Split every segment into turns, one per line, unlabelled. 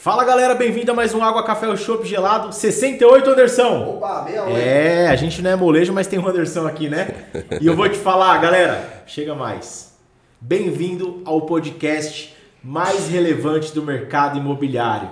Fala galera, bem-vindo a mais um Água Café o Chopp Gelado 68, Anderson.
Opa, meia hora.
É, a gente não é molejo, mas tem o Anderson aqui, né? E eu vou te falar, galera, chega mais. Bem-vindo ao podcast mais relevante do mercado imobiliário.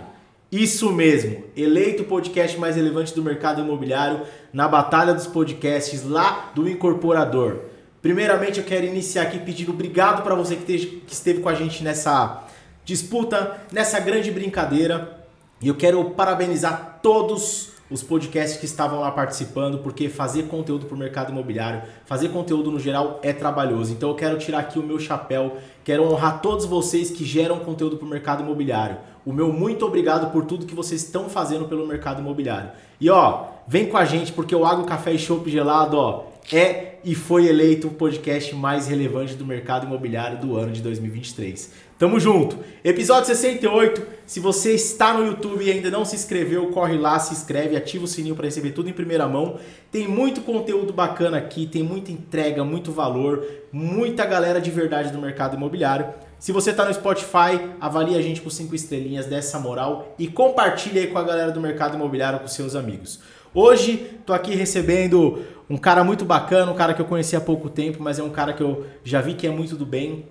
Isso mesmo, eleito o podcast mais relevante do mercado imobiliário na Batalha dos Podcasts lá do Incorporador. Primeiramente, eu quero iniciar aqui pedindo obrigado para você que esteve com a gente nessa disputa, nessa grande brincadeira. E eu quero parabenizar todos os podcasts que estavam lá participando, porque fazer conteúdo para o mercado imobiliário, fazer conteúdo no geral é trabalhoso. Então eu quero tirar aqui o meu chapéu, quero honrar todos vocês que geram conteúdo para o mercado imobiliário. O meu muito obrigado por tudo que vocês estão fazendo pelo mercado imobiliário. E ó, vem com a gente porque o Água Café e Chopp Gelado, ó, é e foi eleito o podcast mais relevante do mercado imobiliário do ano de 2023. Tamo junto. Episódio 68. Se você está no YouTube e ainda não se inscreveu, corre lá, se inscreve, ativa o sininho para receber tudo em primeira mão. Tem muito conteúdo bacana aqui, tem muita entrega, muito valor, muita galera de verdade do mercado imobiliário. Se você está no Spotify, avalie a gente com cinco estrelinhas dessa moral e compartilhe aí com a galera do mercado imobiliário com seus amigos. Hoje tô aqui recebendo um cara muito bacana, um cara que eu conheci há pouco tempo, mas é um cara que eu já vi que é muito do bem.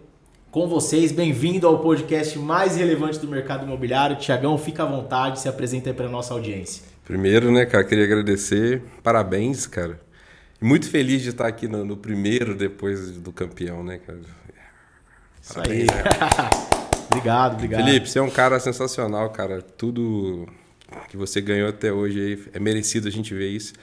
Com vocês, bem-vindo ao podcast mais relevante do mercado imobiliário. Tiagão, fica à vontade, se apresenta aí para nossa audiência.
Primeiro, né, cara, queria agradecer, parabéns, cara. Muito feliz de estar aqui no, no primeiro depois do campeão, né, cara.
Isso aí. obrigado, obrigado.
Felipe, você é um cara sensacional, cara. Tudo que você ganhou até hoje é merecido a gente ver isso.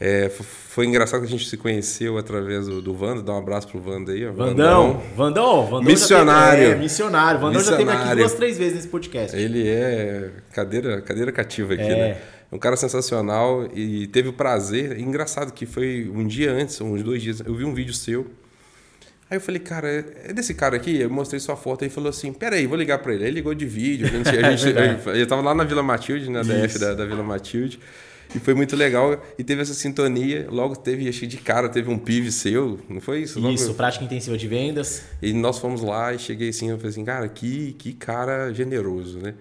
É, foi engraçado que a gente se conheceu através do, do Vando. Dá um abraço pro Vando aí, ó.
Vandão, Vandão, Vandão
Missionário.
Teve, é, missionário. Vandão já teve aqui
Missionário.
duas, três vezes nesse podcast.
Ele é cadeira, cadeira cativa aqui,
É.
né? É um cara sensacional e teve o prazer. Engraçado que foi um dia antes, uns dois dias, eu vi um vídeo seu. Aí eu falei, cara, é é desse cara aqui? Eu mostrei sua foto e ele falou assim: peraí, vou ligar pra ele. Aí ele ligou de vídeo. A gente, a gente, eu, eu tava lá na Vila Matilde, na DF
Isso.
da, da Vila Matilde. E foi muito legal. E teve essa sintonia. Logo teve, achei de cara, teve um pive seu, não foi isso? Logo-
Isso, prática intensiva de vendas.
e nós fomos lá e cheguei assim, eu falei assim, cara, que, que cara generoso, né?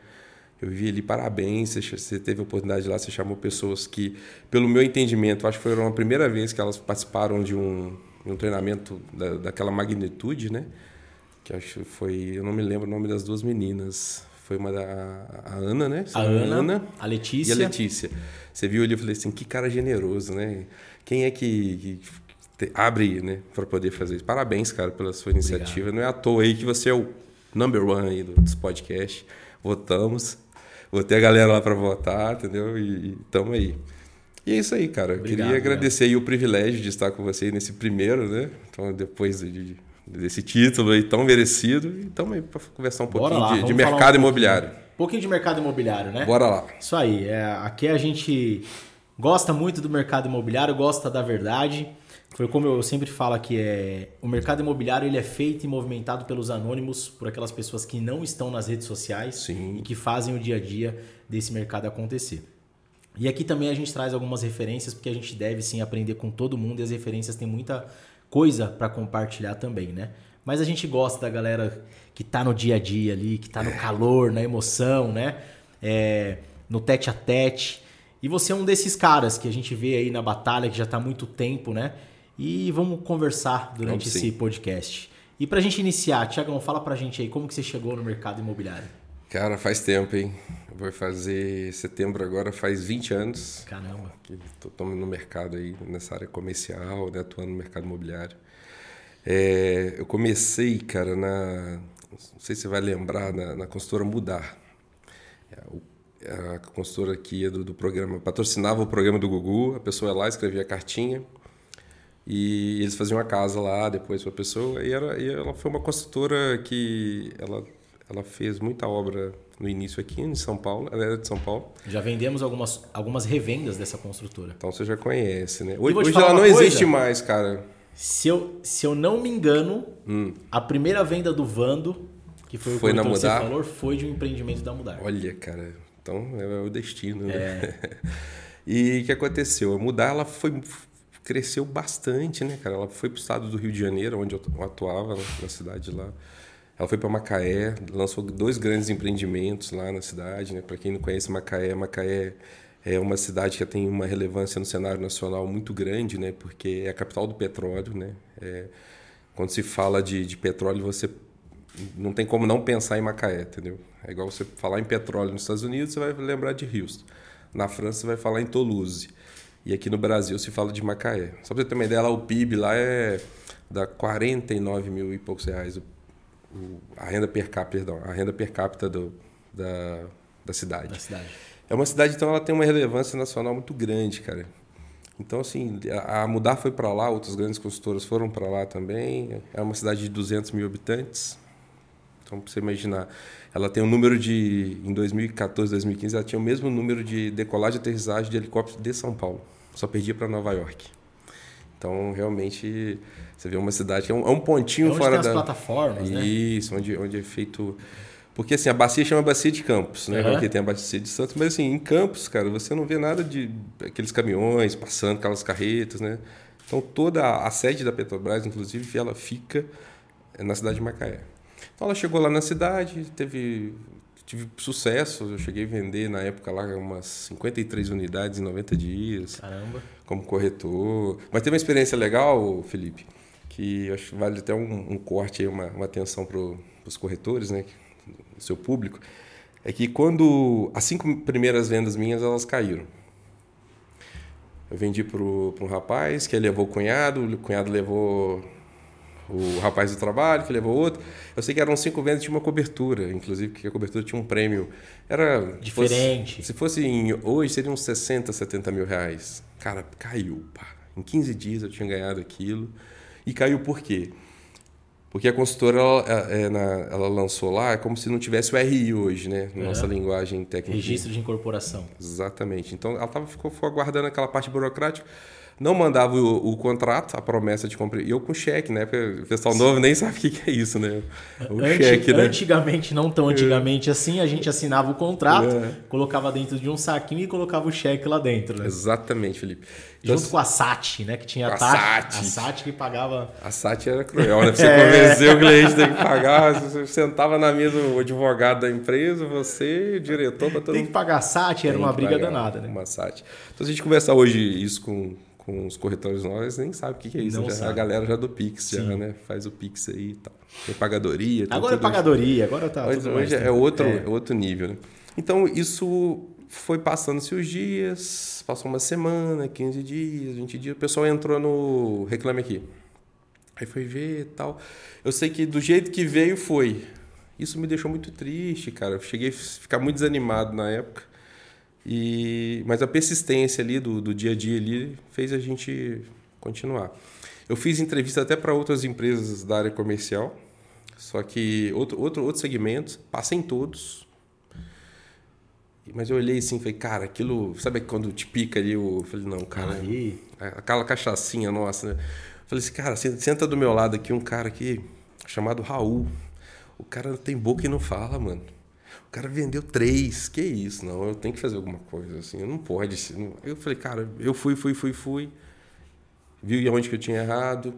Eu vi ali, parabéns, você, teve a oportunidade lá, você chamou pessoas que, pelo meu entendimento, acho que foi a primeira vez que elas participaram de um, de um treinamento da, daquela magnitude, né? Que acho que foi, eu não me lembro o nome das duas meninas, foi uma da a Ana, né?
A
engano,
Ana, a
e
Letícia.
a Letícia. Você viu ali, eu falei assim, que cara generoso, né? Quem é que, que te- abre, né, para poder fazer isso? Parabéns, cara, pela sua iniciativa. Não é à toa aí que você é o number one aí do- dos podcasts. Votamos. Vou ter a galera lá para votar, entendeu? E, e tamo aí. E é isso aí, cara. Eu
Obrigado,
Queria agradecer aí o privilégio de estar com você nesse primeiro, né? Então, depois de- desse título aí tão merecido. E tamo aí para conversar um
Bora
pouquinho
lá,
de, de
falar um
mercado
pouquinho. Um pouquinho de mercado imobiliário, né?
Bora lá.
Isso aí. É, aqui a gente gosta muito do mercado imobiliário, gosta da verdade. Foi como eu sempre falo aqui, é, o mercado imobiliário ele é feito e movimentado pelos anônimos, por aquelas pessoas que não estão nas redes sociais
Sim.
e que fazem o dia a dia desse mercado acontecer. E aqui também a gente traz algumas referências, porque a gente deve sim aprender com todo mundo e as referências têm muita coisa para compartilhar também, né? Mas a gente gosta da galera que tá no dia a dia ali, que tá no calor, na emoção, né? É, no tete a tete. E você é um desses caras que a gente vê aí na batalha, que já tá há muito tempo, né? E vamos conversar durante
Vamos
esse podcast. E pra gente iniciar, Tiagão, fala pra gente aí como que você chegou no mercado imobiliário.
Cara, faz tempo, hein? Vai fazer setembro agora, faz 20 anos
Caramba.
que estou no mercado aí, nessa área comercial, né, atuando no mercado imobiliário. É, eu comecei, cara, na. Não sei se você vai lembrar, na, na consultora Mudar. É, o- a consultora aqui ia do, do programa, patrocinava o programa do Gugu, a pessoa ia lá, escrevia a cartinha. E eles faziam a casa lá depois para a pessoa. E, era, e ela foi uma construtora que ela, ela fez muita obra no início aqui em São Paulo. Ela era de São Paulo.
Já vendemos algumas, algumas revendas dessa construtora.
Então você já conhece, né? Hoje, hoje ela não
coisa.
existe mais, cara.
Se eu, se eu não me engano,
Hum.
a primeira venda do Vando, que foi o
Foi na
corretor que você falou, foi de um empreendimento da Mudar.
Olha, cara. Então é o destino, né?
É.
e o que aconteceu? A Mudar, ela foi cresceu bastante, né, cara? Ela foi para o estado do Rio de Janeiro, onde eu atuava, né, na cidade lá. Ela foi para Macaé, lançou dois grandes empreendimentos lá na cidade, né? Para quem não conhece Macaé, Macaé é uma cidade que tem uma relevância no cenário nacional muito grande, né? Porque é a capital do petróleo, né? É, quando se fala de, de petróleo, você não tem como não pensar em Macaé, entendeu? É igual você falar em petróleo nos Estados Unidos, você vai lembrar de Houston. Na França, você vai falar em Toulouse. E aqui no Brasil se fala de Macaé. Só para você ter uma ideia, lá, o PIB lá é dá 49 mil e poucos reais. O, o, a renda per capita, perdão, a renda per capita do, da, da cidade.
Da cidade.
É uma cidade, então, ela tem uma relevância nacional muito grande, cara. Então, assim, a, Mudar foi para lá, outras grandes consultoras foram para lá também. É uma cidade de 200 mil habitantes. Então, para você imaginar, ela tem um número de. Em 2014, 2015, ela tinha o mesmo número de decolagem e aterrissagem de helicóptero de São Paulo. Só perdia para Nova York. Então, realmente, você vê uma cidade que é um, é um pontinho
é onde
fora
tem
da.
as plataformas, né?
Isso, onde, onde é feito. Porque assim, a bacia chama bacia de Campos, né?
Uhum.
Porque tem a bacia de Santos, mas assim, em Campos, cara, você não vê nada de aqueles caminhões passando, aquelas carretas, né? Então toda a, a sede da Petrobras, inclusive, ela fica na cidade de Macaé. Então ela chegou lá na cidade, teve tive sucesso, eu cheguei a vender na época lá umas 53 unidades em 90 dias.
Caramba.
Como corretor. Mas teve uma experiência legal, Felipe, que acho que vale até um, um corte aí, uma, uma atenção para os corretores, né? O seu público. É que quando as cinco primeiras vendas minhas, elas caíram. Eu vendi para um rapaz que levou o cunhado, o cunhado levou o rapaz do trabalho, que levou outro. Eu sei que eram cinco vendas tinha uma cobertura, inclusive que a cobertura tinha um prêmio. Era
Diferente.
Fosse, se fosse em, hoje, seria uns 60, 70 mil reais. Cara, caiu. Pá. Em 15 dias eu tinha ganhado aquilo. E caiu por quê? Porque a consultora ela, ela, ela lançou lá é como se não tivesse o RI hoje, né? Na nossa linguagem técnica.
Registro de incorporação.
Exatamente. Então ela tava, ficou, ficou aguardando aquela parte burocrática não mandava o, o, contrato, a promessa de compra. E eu com cheque, né? Porque o pessoal novo nem sabe o que, que é isso, né?
O Antig cheque, né? Antigamente, não tão antigamente assim, a gente assinava o contrato, é. colocava dentro de um saquinho e colocava o cheque lá dentro, né?
Exatamente, Felipe.
Então, Junto com a SAT, né? Que tinha a, taxa. A SAT que pagava.
A SAT era cruel, né? Você é. convencer o cliente tem que pagar. Você sentava na mesa o advogado da empresa, você, o diretor, para todo
Tem que pagar a SAT, era uma briga danada, né?
Uma SAT. Então, se a gente conversar hoje isso com com os corretores novos, nem sabe o que, que é isso. Já, a galera já do Pix, já, né? Faz o Pix aí e tal. Tem pagadoria.
Agora é pagadoria, agora tá.
Hoje, hoje é, outro, é. outro nível, né? Então, isso foi passando-se os dias, passou uma semana, 15 dias, 20 dias, o pessoal entrou no Reclame Aqui. Aí foi ver e tal. Eu sei que do jeito que veio foi. Isso me deixou muito triste, cara. Eu cheguei a ficar muito desanimado na época. E, mas a persistência ali do, do dia a dia ali fez a gente continuar. Eu fiz entrevista até para outras empresas da área comercial, só que outro, outro, outros segmentos, passei em todos. Mas eu olhei assim, falei, cara, aquilo, sabe quando te pica ali, eu falei, não, cara, Aí. aquela cachaçinha nossa, né? Falei assim, cara, senta do meu lado aqui um cara aqui chamado Raul. O cara tem boca e não fala, mano cara vendeu três, que isso? Não, eu tenho que fazer alguma coisa, assim, não pode. Eu falei, cara, eu fui, fui, fui, fui, vi onde que eu tinha errado,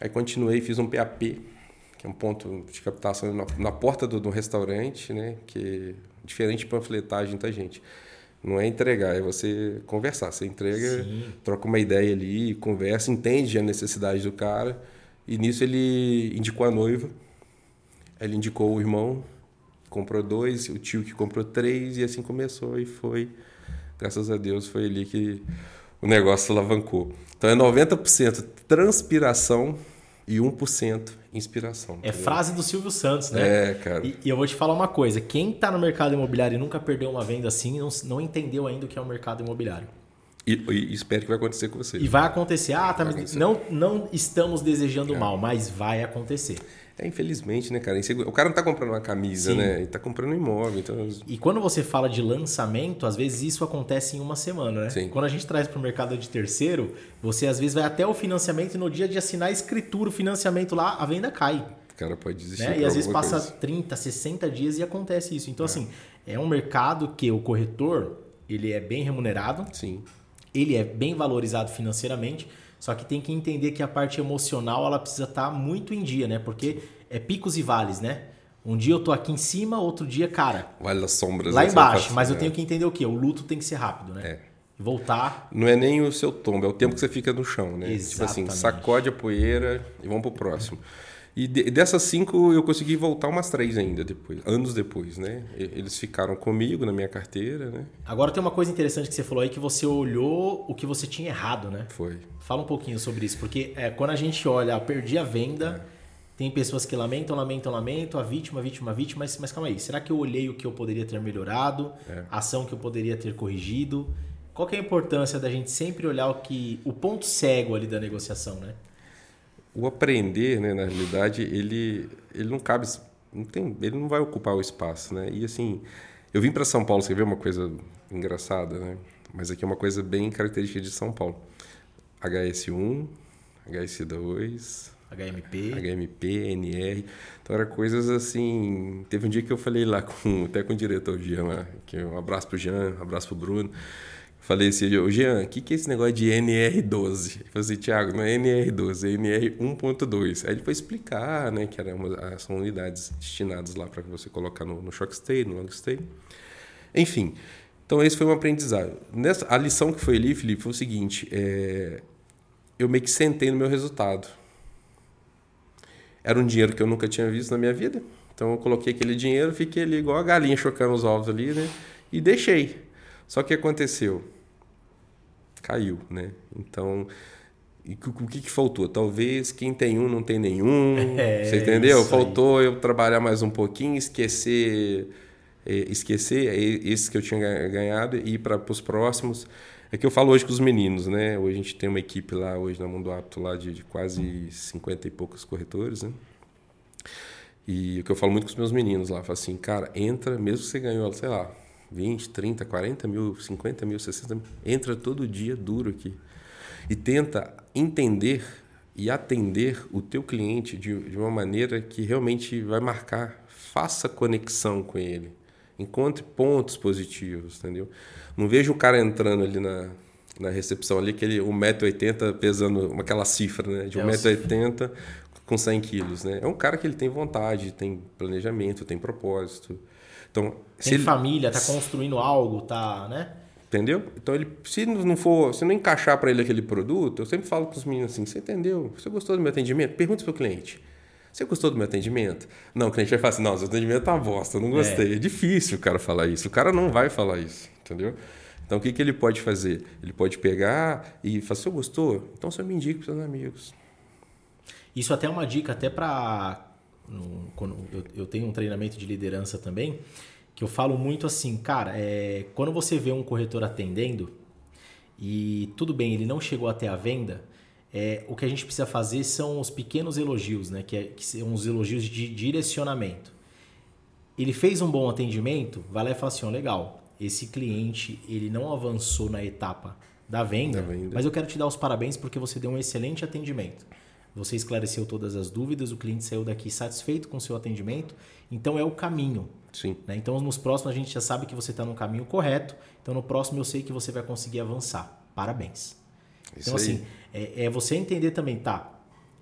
aí continuei, fiz um PAP, que é um ponto de captação na, na porta do, do, restaurante, né, que é diferente de panfletagem, tá, gente? Não é entregar, é você conversar. Você entrega, Sim. troca uma ideia ali, conversa, entende a necessidade do cara. E nisso ele indicou a noiva, ele indicou o irmão, comprou dois, o tio que comprou três, e assim começou e foi. Graças a Deus foi ali que o negócio alavancou. Então é 90% transpiração e 1% inspiração.
É frase do Silvio Santos, né?
É, cara.
E, e eu vou te falar uma coisa: quem está no mercado imobiliário e nunca perdeu uma venda assim, não, não entendeu ainda o que é o mercado imobiliário.
E, e, espero que vai acontecer com você.
E vai acontecer. Ah, tá, vai acontecer. Não, não estamos desejando é. mal, mas vai acontecer.
É, infelizmente, né, cara? O cara não está comprando uma camisa, Sim. né? Ele está comprando um imóvel. Então...
E quando você fala de lançamento, às vezes isso acontece em uma semana, né?
Sim.
Quando a gente traz para o mercado de terceiro, você às vezes vai até o financiamento e no dia de assinar a escritura, o financiamento lá, a venda cai.
O cara pode desistir.
Né? E às vezes passa coisa. 30, 60 dias e acontece isso. Então, é. assim, é um mercado que o corretor ele é bem remunerado.
Sim.
Ele é bem valorizado financeiramente Só que tem que entender que a parte emocional ela precisa estar tá muito em dia, né? Porque é picos e vales, né? Um dia eu tô aqui em cima, outro dia, cara.
Vale das sombras.
Lá embaixo, mas eu tenho que entender o quê? O luto tem que ser rápido, né?
É.
Voltar.
Não é nem o seu tombo, é o tempo que você fica no chão, né?
Exatamente.
Tipo assim, sacode a poeira e vamos pro próximo. E de, dessas cinco eu consegui voltar umas três ainda depois, anos depois, né? Eles ficaram comigo na minha carteira, né?
Agora tem uma coisa interessante que você falou aí que você olhou o que você tinha errado, né?
Foi.
Fala um pouquinho sobre isso, porque é, quando a gente olha, ah, perdi a venda, é. tem pessoas que lamentam, lamentam, lamentam, a vítima, a vítima, a vítima, mas, mas calma aí, será que eu olhei o que eu poderia ter melhorado, é. a ação que eu poderia ter corrigido? Qual que é a importância da gente sempre olhar o que o ponto cego ali da negociação, né?
O aprender, né, na realidade, ele, ele não cabe, não tem, ele não vai ocupar o espaço, né? E assim, eu vim para São Paulo, você vê uma coisa engraçada, né? Mas aqui é uma coisa bem característica de São Paulo. HS1, HS2,
HMP,
HMP, NR. Então era coisas assim. Teve um dia que eu falei lá com até com o diretor Jean lá, que um abraço pro Jean, um abraço pro Bruno. Falei assim, ô Jean, o que, que é esse negócio de NR12? Ele falou assim, Thiago, não é NR12, é NR1.2. Aí ele foi explicar, né, que era uma, ah, são unidades destinadas lá para você colocar no, no shock stay, no long stay. Enfim, então esse foi um aprendizado. Nessa, a lição que foi ali, Felipe, foi o seguinte, é, eu meio que sentei no meu resultado. Era um dinheiro que eu nunca tinha visto na minha vida, então eu coloquei aquele dinheiro, fiquei ali igual a galinha chocando os ovos ali, né, e deixei. Só que aconteceu? Caiu, né? Então, o que, que faltou? Talvez quem tem um não tem nenhum. É, você entendeu? Faltou eu trabalhar mais um pouquinho, esquecer é, esquecer esses que eu tinha ganhado e ir para os próximos. É que eu falo hoje com os meninos, né? Hoje a gente tem uma equipe lá, hoje na Mundo Apto, lá de, de quase 50 e poucos corretores, né? E o que eu falo muito com os meus meninos lá, falo assim, cara, entra, mesmo que você ganhou, sei lá, 20, 30, 40 mil, 50 mil, 60 mil, entra todo dia duro aqui. E tenta entender e atender o teu cliente de, de uma maneira que realmente vai marcar. Faça conexão com ele. Encontre pontos positivos, entendeu? Não vejo o cara entrando ali na, na recepção ali, aquele 1,80m pesando aquela cifra, né? De 1,80m é com 100 quilos, né? É um cara que ele tem vontade, tem planejamento, tem propósito. Então,
Tem ele, família, tá construindo algo, tá, né?
Entendeu? Então ele, se não for, se não encaixar para ele aquele produto, eu sempre falo para os meninos assim: você entendeu? Você gostou do meu atendimento? Pergunta para o cliente. Você gostou do meu atendimento? Não, o cliente vai falar assim: não, seu atendimento tá bosta, eu não gostei. É. é difícil o cara falar isso. O cara não vai falar isso, entendeu? Então o que, que ele pode fazer? Ele pode pegar e falar: você gostou? Então você me indica para seus amigos.
Isso até é uma dica até para no, quando eu, eu, tenho um treinamento de liderança também, que eu falo muito assim, cara, é, quando você vê um corretor atendendo e tudo bem, ele não chegou até a venda, é, o que a gente precisa fazer são os pequenos elogios, né? que, é, que são os elogios de direcionamento. Ele fez um bom atendimento, vai lá e fala assim, oh, legal, esse cliente ele não avançou na etapa da venda, da venda, mas eu quero te dar os parabéns porque você deu um excelente atendimento. Você esclareceu todas as dúvidas, o cliente saiu daqui satisfeito com o seu atendimento, então é o caminho.
Sim.
Né? Então, nos próximos, a gente já sabe que você está no caminho correto, então no próximo eu sei que você vai conseguir avançar. Parabéns. Isso então, aí. assim, é, é você entender também, tá?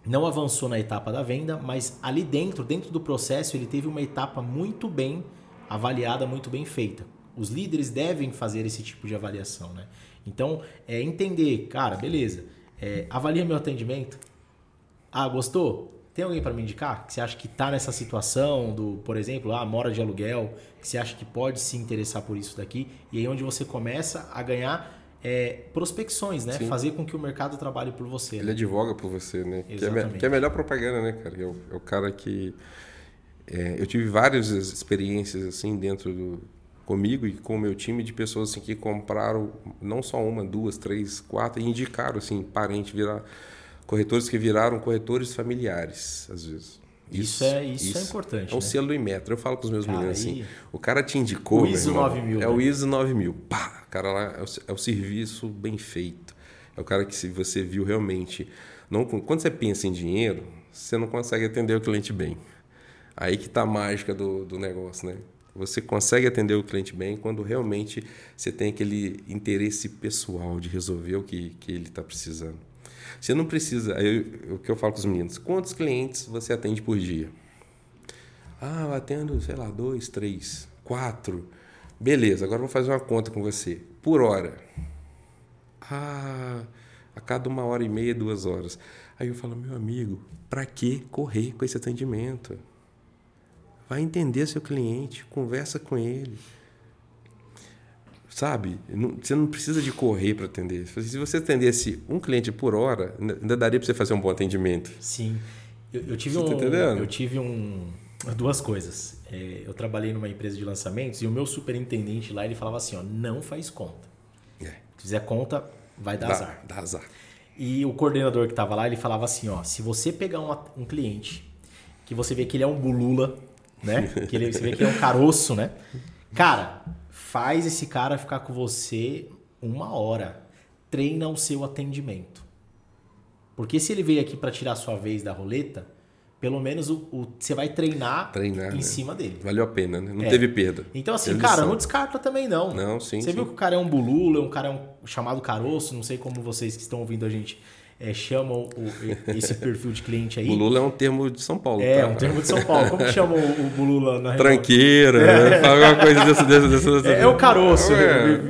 Não avançou na etapa da venda, mas ali dentro, dentro do processo, ele teve uma etapa muito bem avaliada, muito bem feita. Os líderes devem fazer esse tipo de avaliação, né? Então, é entender, cara, beleza, é, avalia meu atendimento, ah, gostou? Tem alguém para me indicar que você acha que está nessa situação do, por exemplo, ah, mora de aluguel, que você acha que pode se interessar por isso daqui? E aí onde você começa a ganhar é, prospecções, né? Sim. Fazer com que o mercado trabalhe por você.
Ele
né?
advoga por você, né? Exatamente. Que é, que é a melhor propaganda, né, cara? É o, é o cara que... É, eu tive várias experiências assim dentro do comigo e com o meu time de pessoas assim que compraram não só uma, duas, três, quatro e indicaram assim parente virar corretores que viraram corretores familiares, às vezes.
Isso, isso é, isso, isso, é importante.
É um
né?
selo e metro. Eu falo com os meus cara, meninos assim: o cara te indicou.
O ISO irmão, 9000.
É
né?
o ISO 9000. Pá! O cara lá é o, é o, serviço bem feito. É o cara que, se você viu realmente. Não, quando você pensa em dinheiro, você não consegue atender o cliente bem. Aí que está a mágica do, do negócio, né? Você consegue atender o cliente bem quando realmente você tem aquele interesse pessoal de resolver o que, que ele está precisando. Você não precisa. Aí, o que eu falo com os meninos: quantos clientes você atende por dia? Ah, eu atendo, sei lá, dois, três, quatro. Beleza, agora eu vou fazer uma conta com você. Por hora. Ah, a cada uma hora e meia, duas horas. Aí eu falo, meu amigo, para que correr com esse atendimento? Vai entender seu cliente, conversa com ele. Sabe? Você não precisa de correr para atender. Se você atendesse um cliente por hora, ainda daria para você fazer um bom atendimento.
Sim. Eu, eu tive você tá um. Tá entendendo? Eu tive um. Duas coisas. É, eu trabalhei numa empresa de lançamentos e o meu superintendente lá ele falava assim: ó, não faz conta. É. Se fizer conta, vai dar
dá,
azar.
Dá azar.
E o coordenador que estava lá, ele falava assim, ó, se você pegar um, um cliente que você vê que ele é um bulula, né? Que ele, você vê que ele é um caroço, né? Cara, faz esse cara ficar com você uma hora. Treina o seu atendimento. Porque se ele veio aqui para tirar a sua vez da roleta, pelo menos o, o, você vai treinar, treinar em né? cima dele.
Valeu a pena, né? Não é. teve perda.
Então, assim, teve cara, lição. não descarta também, não.
Não, sim.
Você
sim.
viu que o cara é um bulula, um cara é um chamado caroço, não sei como vocês que estão ouvindo a gente é, chamam o, esse perfil de cliente aí.
Bulula é um termo de São Paulo.
É, tá? um termo de São Paulo. Como que chamam o, o bulula na
Tranqueira, é. alguma coisa desse, desse, desse.
É, é o caroço. É.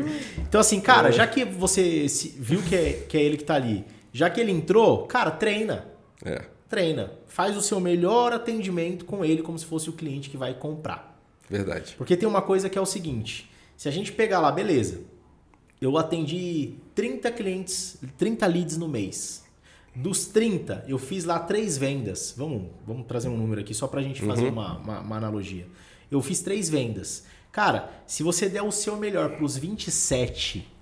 Então, assim, cara, já que você viu que é, que é ele que tá ali, já que ele entrou, cara, treina.
É.
Treina faz o seu melhor atendimento com ele como se fosse o cliente que vai comprar.
Verdade.
Porque tem uma coisa que é o seguinte: se a gente pegar lá, beleza, eu atendi 30 clientes, 30 leads no mês. Dos 30, eu fiz lá três vendas. Vamos, vamos trazer um número aqui só para a gente fazer uhum. uma, uma, uma analogia. Eu fiz três vendas. Cara, se você der o seu melhor para os 27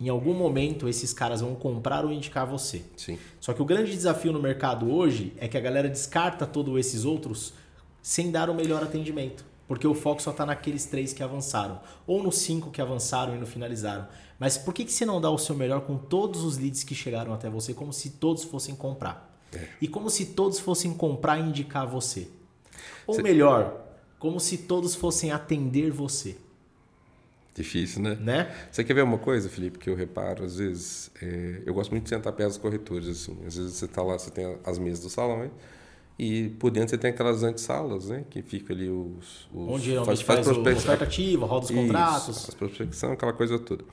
em algum momento esses caras vão comprar ou indicar você.
Sim.
Só que o grande desafio no mercado hoje é que a galera descarta todos esses outros sem dar o melhor atendimento. Porque o foco só está naqueles três que avançaram. Ou nos cinco que avançaram e não finalizaram. Mas por que, que você não dá o seu melhor com todos os leads que chegaram até você, como se todos fossem comprar? É. E como se todos fossem comprar e indicar você. Ou você... melhor, como se todos fossem atender você.
Difícil, né?
né?
Você quer ver uma coisa, Felipe, que eu reparo, às vezes, é, eu gosto muito de sentar perto dos corretores, assim. Às vezes você está lá, você tem as mesas do salão, hein? E por dentro você tem aquelas antessalas, né? Que fica ali os... os
Onde faz, faz, faz oferta ativa, roda os Isso, contratos.
As prospecção, aquela coisa toda.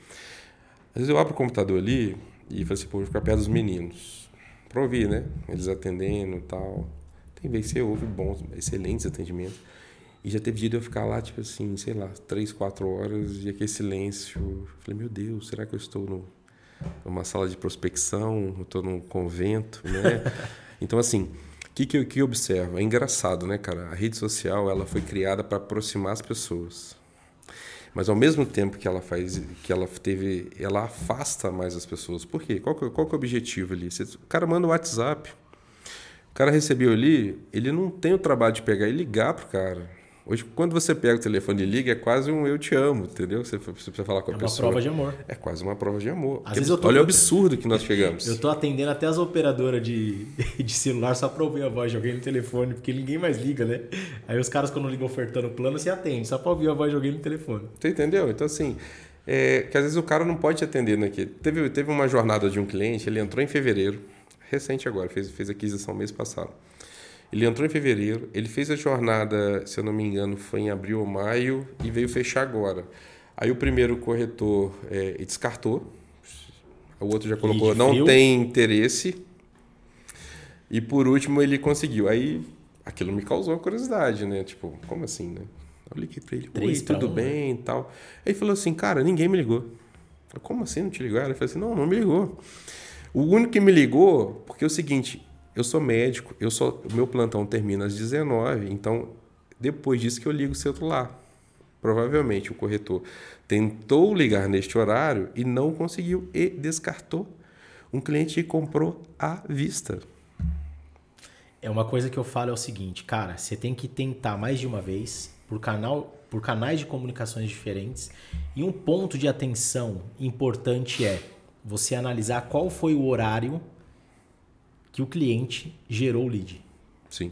Às vezes eu abro o computador ali e falo assim, pô, vou ficar perto dos meninos. Para ouvir, né? Eles atendendo e tal. Tem vezes que você ouve bons, excelentes atendimentos. E já teve dia de eu ficar lá, tipo assim, sei lá, três, quatro horas e aquele silêncio. Eu falei, meu Deus, será que eu estou no, numa sala de prospecção? Eu estou num convento, né? então, assim, o que, que, eu, que observo? É engraçado, né, cara? A rede social, ela foi criada para aproximar as pessoas. Mas ao mesmo tempo que ela faz, que ela teve, ela afasta mais as pessoas. Por quê? Qual, que, qual que é o objetivo ali? Você, o cara manda um WhatsApp, o cara recebeu ali, ele não tem o trabalho de pegar e ligar pro cara. Hoje, quando você pega o telefone e liga, é quase um eu te amo, entendeu? Você precisa falar com a pessoa.
É uma prova de amor.
É quase uma prova de amor.
Às vezes eu tô...
Olha o absurdo que nós chegamos.
eu tô atendendo até as operadoras de, de celular só para ouvir a voz de alguém no telefone, porque ninguém mais liga, né? Aí os caras, quando ligam ofertando plano, você atende, só para ouvir a voz de alguém no telefone.
Você entendeu? Então, assim, é, que às vezes o cara não pode te atender naquele. Teve, teve uma jornada de um cliente, ele entrou em fevereiro, recente agora, fez, fez aquisição mês passado. Ele entrou em fevereiro, ele fez a jornada, se eu não me engano, foi em abril ou maio e veio fechar agora. Aí o primeiro corretor é, descartou, o outro já colocou não tem interesse. E por último ele conseguiu. Aí aquilo me causou curiosidade, né? Tipo, como assim, né? Eu liguei para ele, oi, tudo um, né? bem e tal. Aí ele falou assim, cara, ninguém me ligou. Falei, como assim não te ligou? Ele falou assim, não, não me ligou. O único que me ligou, porque é o seguinte, eu sou médico, eu sou, o meu plantão termina às 19, então depois disso que eu ligo o celular. Provavelmente o corretor tentou ligar neste horário e não conseguiu e descartou um cliente que comprou à vista.
É uma coisa que eu falo é o seguinte, cara, você tem que tentar mais de uma vez por canal, por canais de comunicações diferentes. E um ponto de atenção importante é você analisar qual foi o horário que o cliente gerou o lead.
Sim.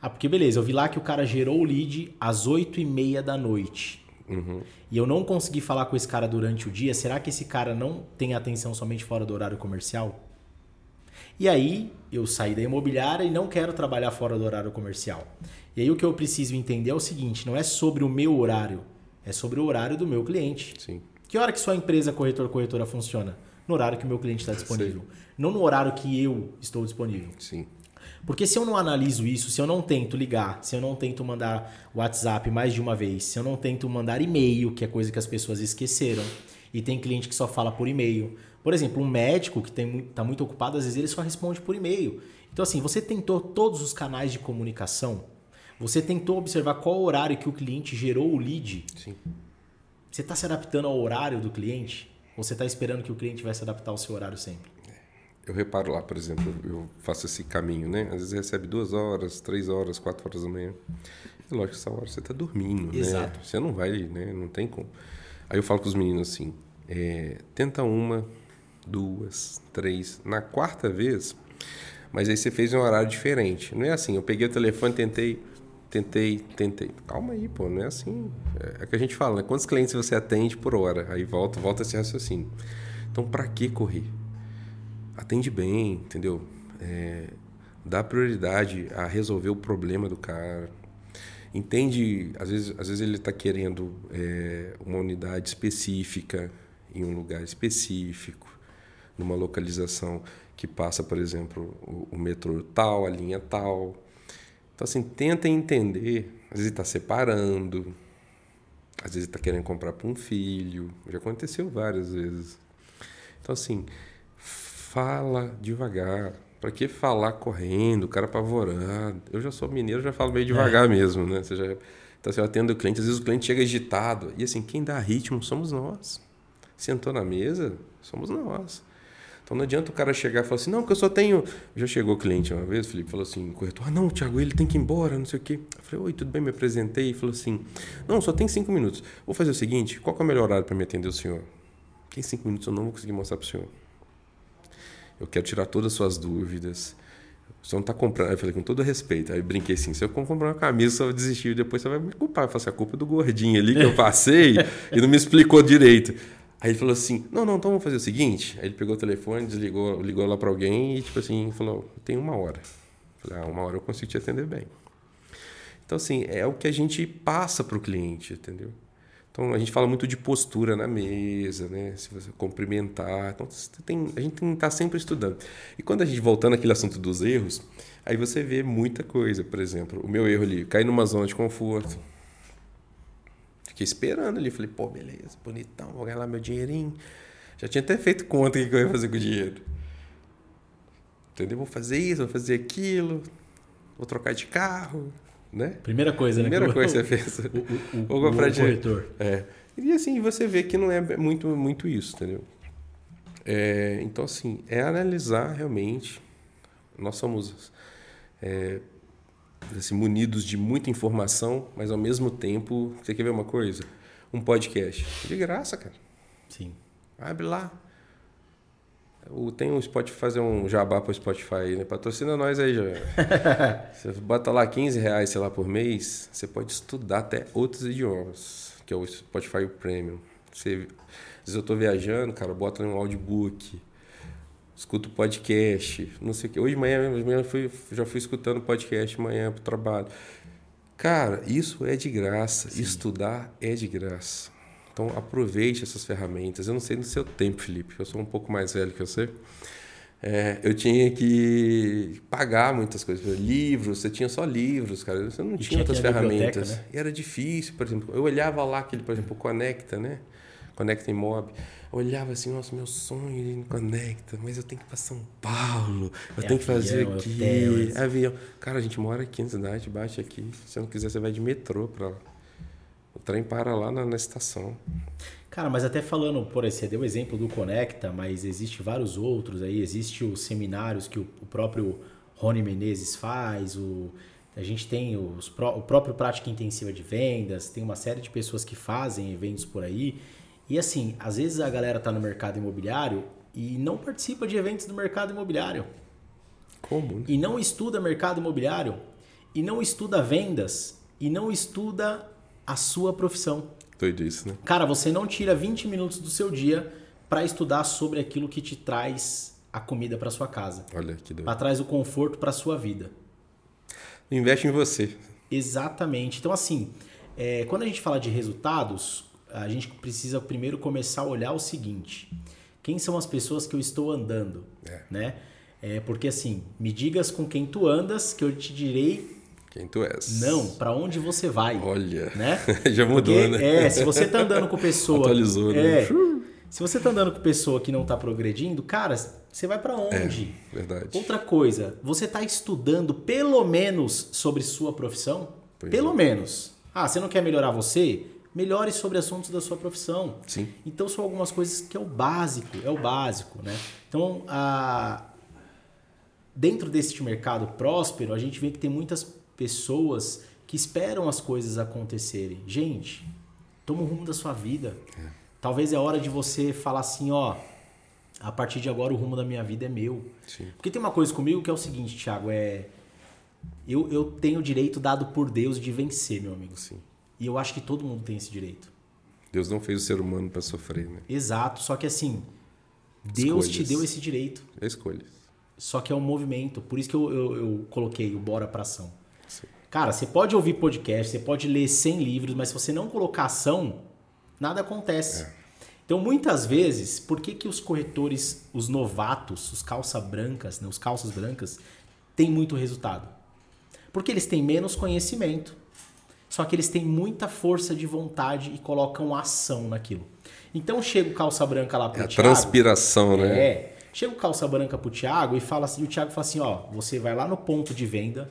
Ah, porque beleza, eu vi lá que o cara gerou o lead às 8 e meia da noite.
Uhum.
E eu não consegui falar com esse cara durante o dia. Será que esse cara não tem atenção somente fora do horário comercial? E aí eu saí da imobiliária e não quero trabalhar fora do horário comercial. E aí o que eu preciso entender é o seguinte: não é sobre o meu horário, é sobre o horário do meu cliente.
Sim.
Que hora que sua empresa corretor corretora funciona? No horário que o meu cliente está disponível. Não no horário que eu estou disponível.
Sim.
Porque se eu não analiso isso, se eu não tento ligar, se eu não tento mandar WhatsApp mais de uma vez, se eu não tento mandar e-mail, que é coisa que as pessoas esqueceram, e tem cliente que só fala por e-mail. Por exemplo, um médico que está muito ocupado, às vezes ele só responde por e-mail. Então, assim, você tentou todos os canais de comunicação, você tentou observar qual horário que o cliente gerou o lead.
Sim.
Você está se adaptando ao horário do cliente? Ou você está esperando que o cliente vai se adaptar ao seu horário sempre?
Eu reparo lá, por exemplo, eu faço esse caminho, né? Às vezes recebe duas horas, três horas, quatro horas da manhã. E lógico, essa hora você está dormindo,
Exato.
né? Você não vai, né? Não tem como. Aí eu falo com os meninos assim, é, tenta uma, duas, três. Na quarta vez, mas aí você fez um horário diferente. Não é assim, eu peguei o telefone, tentei, tentei, tentei. Calma aí, pô, não é assim. É, é que a gente fala, né? Quantos clientes você atende por hora? Aí volta, volta esse raciocínio. Então, para que correr? Atende bem, entendeu? É, dá prioridade a resolver o problema do cara. Entende, às vezes, às vezes ele está querendo é, uma unidade específica, em um lugar específico, numa localização que passa, por exemplo, o, o metrô tal, a linha tal. Então, assim, tenta entender. Às vezes está separando, às vezes está querendo comprar para um filho. Já aconteceu várias vezes. Então, assim, fala devagar. Para que falar correndo, o cara apavorado? Eu já sou mineiro, já falo meio devagar é. mesmo, né? Você já, então, você atende o cliente, às vezes o cliente chega agitado. E assim, quem dá ritmo somos nós. Sentou na mesa, somos nós. Então não adianta o cara chegar e falar assim, não, que eu só tenho. Já chegou o cliente uma vez, o Felipe falou assim, corretor, ah, não, Thiago, ele tem que ir embora, não sei o quê. Eu falei, oi, tudo bem, me apresentei e falou assim, não, só tem cinco minutos. Vou fazer o seguinte, qual é o melhor horário para me atender o senhor? Tem cinco minutos, eu não vou conseguir mostrar para o senhor. Eu quero tirar todas as suas dúvidas. Você não está comprando. Aí eu falei, com todo respeito. Aí eu brinquei assim: se eu comprar uma camisa, vai desistir e depois você vai me culpar. Eu falei a culpa é do gordinho ali que eu passei e não me explicou direito. Aí ele falou assim: não, não, então vamos fazer o seguinte. Aí ele pegou o telefone, desligou, ligou lá para alguém e, tipo assim, falou: tem uma hora. Falei: ah, uma hora eu consigo te atender bem. Então, assim, é o que a gente passa para o cliente, entendeu? Então a gente fala muito de postura na mesa, né? Se você cumprimentar. Então tem, a gente tem que estar sempre estudando. E quando a gente voltando àquele assunto dos erros, aí você vê muita coisa. Por exemplo, o meu erro ali, cair numa zona de conforto. Fiquei esperando ali, falei, pô, beleza, bonitão, vou ganhar lá meu dinheirinho. Já tinha até feito conta o que eu ia fazer com o dinheiro. Entendeu? Vou fazer isso, vou fazer aquilo, vou trocar de carro, né?
Primeira coisa,
né? Primeira coisa que você fez.
O, o, o, o corretor.
É. E assim, você vê que não é muito, muito isso, entendeu? É, então, assim, é analisar realmente. Nós somos é, assim, munidos de muita informação, mas ao mesmo tempo. Você quer ver uma coisa? Um podcast. De graça, cara.
Sim.
Abre lá. Tem um Spotify, fazer um jabá para o Spotify, né? Patrocina nós aí, já. você bota lá 15 reais, sei lá, por mês, você pode estudar até outros idiomas, que é o Spotify Premium. Você, às vezes eu estou viajando, cara, bota um audiobook, escuto podcast, não sei o que. Hoje de manhã, hoje de manhã fui, já fui escutando podcast manhã para o trabalho. Cara, isso é de graça. Sim. Estudar é de graça. Então aproveite essas ferramentas. Eu não sei no seu tempo, Felipe, eu sou um pouco mais velho que você. É, eu tinha que pagar muitas coisas. Livros, você tinha só livros, cara. Você não tinha, tinha outras ferramentas. Né? E era difícil, por exemplo. Eu olhava lá aquele, por exemplo, Conecta, né? Conecta Imob. Olhava assim, nossa, meu sonho ir Conecta, mas eu tenho que ir para São Paulo, eu é tenho que fazer aqui. Avião. Cara, a gente mora aqui na cidade, bate aqui. Se não quiser, você vai de metrô para lá. O trem para lá na, na estação.
Cara, mas até falando, por exemplo, você deu o exemplo do Conecta, mas existe vários outros aí, existe os seminários que o, o próprio Rony Menezes faz, o, a gente tem os, o próprio Prática Intensiva de Vendas, tem uma série de pessoas que fazem eventos por aí. E assim, às vezes a galera tá no mercado imobiliário e não participa de eventos do mercado imobiliário.
Como? Né?
E não estuda mercado imobiliário, e não estuda vendas, e não estuda a sua profissão.
Doido isso, né?
Cara, você não tira 20 minutos do seu dia para estudar sobre aquilo que te traz a comida para sua casa.
Olha que doido.
Ela traz o conforto para sua vida.
Investe em você.
Exatamente. Então, assim, é, quando a gente fala de resultados, a gente precisa primeiro começar a olhar o seguinte: quem são as pessoas que eu estou andando?
É.
Né? É, porque assim, me digas com quem tu andas, que eu te direi
Quem tu és.
não, para onde você vai.
Olha.
Né?
Já mudou,
Porque,
né?
É, se você tá andando com pessoa.
Atualizou, né?
é, Se você tá andando com pessoa que não tá progredindo, cara, você vai para onde?
Verdade.
Outra coisa, você tá estudando pelo menos sobre sua profissão?
Pois
pelo
é.
menos. Ah, você não quer melhorar você? Melhore sobre assuntos da sua profissão.
Sim.
Então são algumas coisas que é o básico, é o básico, né? Então, a... dentro deste mercado próspero, a gente vê que tem muitas pessoas que esperam as coisas acontecerem. Gente, toma o rumo da sua vida. Talvez é hora de você falar assim, ó, a partir de agora o rumo da minha vida é meu.
Sim.
Porque tem uma coisa comigo que é o seguinte, Thiago, é eu, eu tenho o direito dado por Deus de vencer, meu amigo.
Sim.
E eu acho que todo mundo tem esse direito.
Deus não fez o ser humano para sofrer, né?
Exato, só que assim, Deus te
Escolhas.
deu esse direito.
É escolha.
Só que é um movimento. Por isso que eu, eu, eu coloquei o Bora pra Ação.
Sim.
Cara, você pode ouvir podcast, você pode ler 100 livros, mas se você não colocar ação, nada acontece.
É.
Então, muitas vezes, por que, que os corretores, os novatos, os calça brancas, né, os calças brancas, têm muito resultado? Porque eles têm menos conhecimento, só que eles têm muita força de vontade e colocam ação naquilo. Então, chega o calça branca lá pro
É a
Thiago,
transpiração, né?
é. Chega o calça branca pro Thiago e fala assim, o Thiago fala assim, ó, você vai lá no ponto de venda,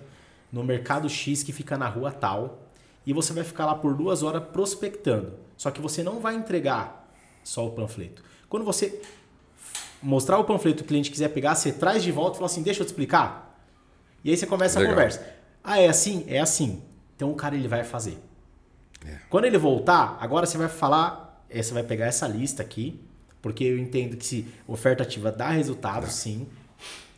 no mercado X que fica na rua tal, e você vai ficar lá por duas horas prospectando. Só que você não vai entregar só o panfleto. Quando você mostrar o panfleto e o cliente quiser pegar, você traz de volta e fala assim, deixa eu te explicar. E aí você começa
Legal.
a conversa. Ah, é assim? É assim. Então o cara ele vai fazer.
É.
Quando ele voltar, agora você vai falar, eh, você vai pegar essa lista aqui, porque eu entendo que se oferta ativa dá resultado, sim.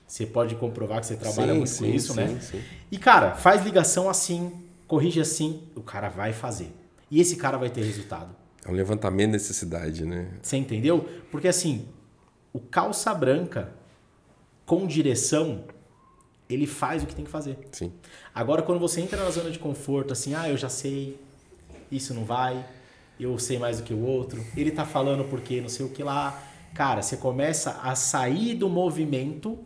Você pode comprovar que você trabalha
Sim,
muito com
sim,
isso,
sim,
né?
sim.
E cara, faz ligação assim, corrige assim, o cara vai fazer. E esse cara vai ter resultado.
É um levantamento de necessidade, né?
Você entendeu? Porque assim, o calça branca com direção, ele faz o que tem que fazer.
Sim.
Agora, quando você entra na zona de conforto, assim, ah, eu já sei, isso não vai, eu sei mais do que o outro, ele tá falando porque não sei o que lá. Cara, você começa a sair do movimento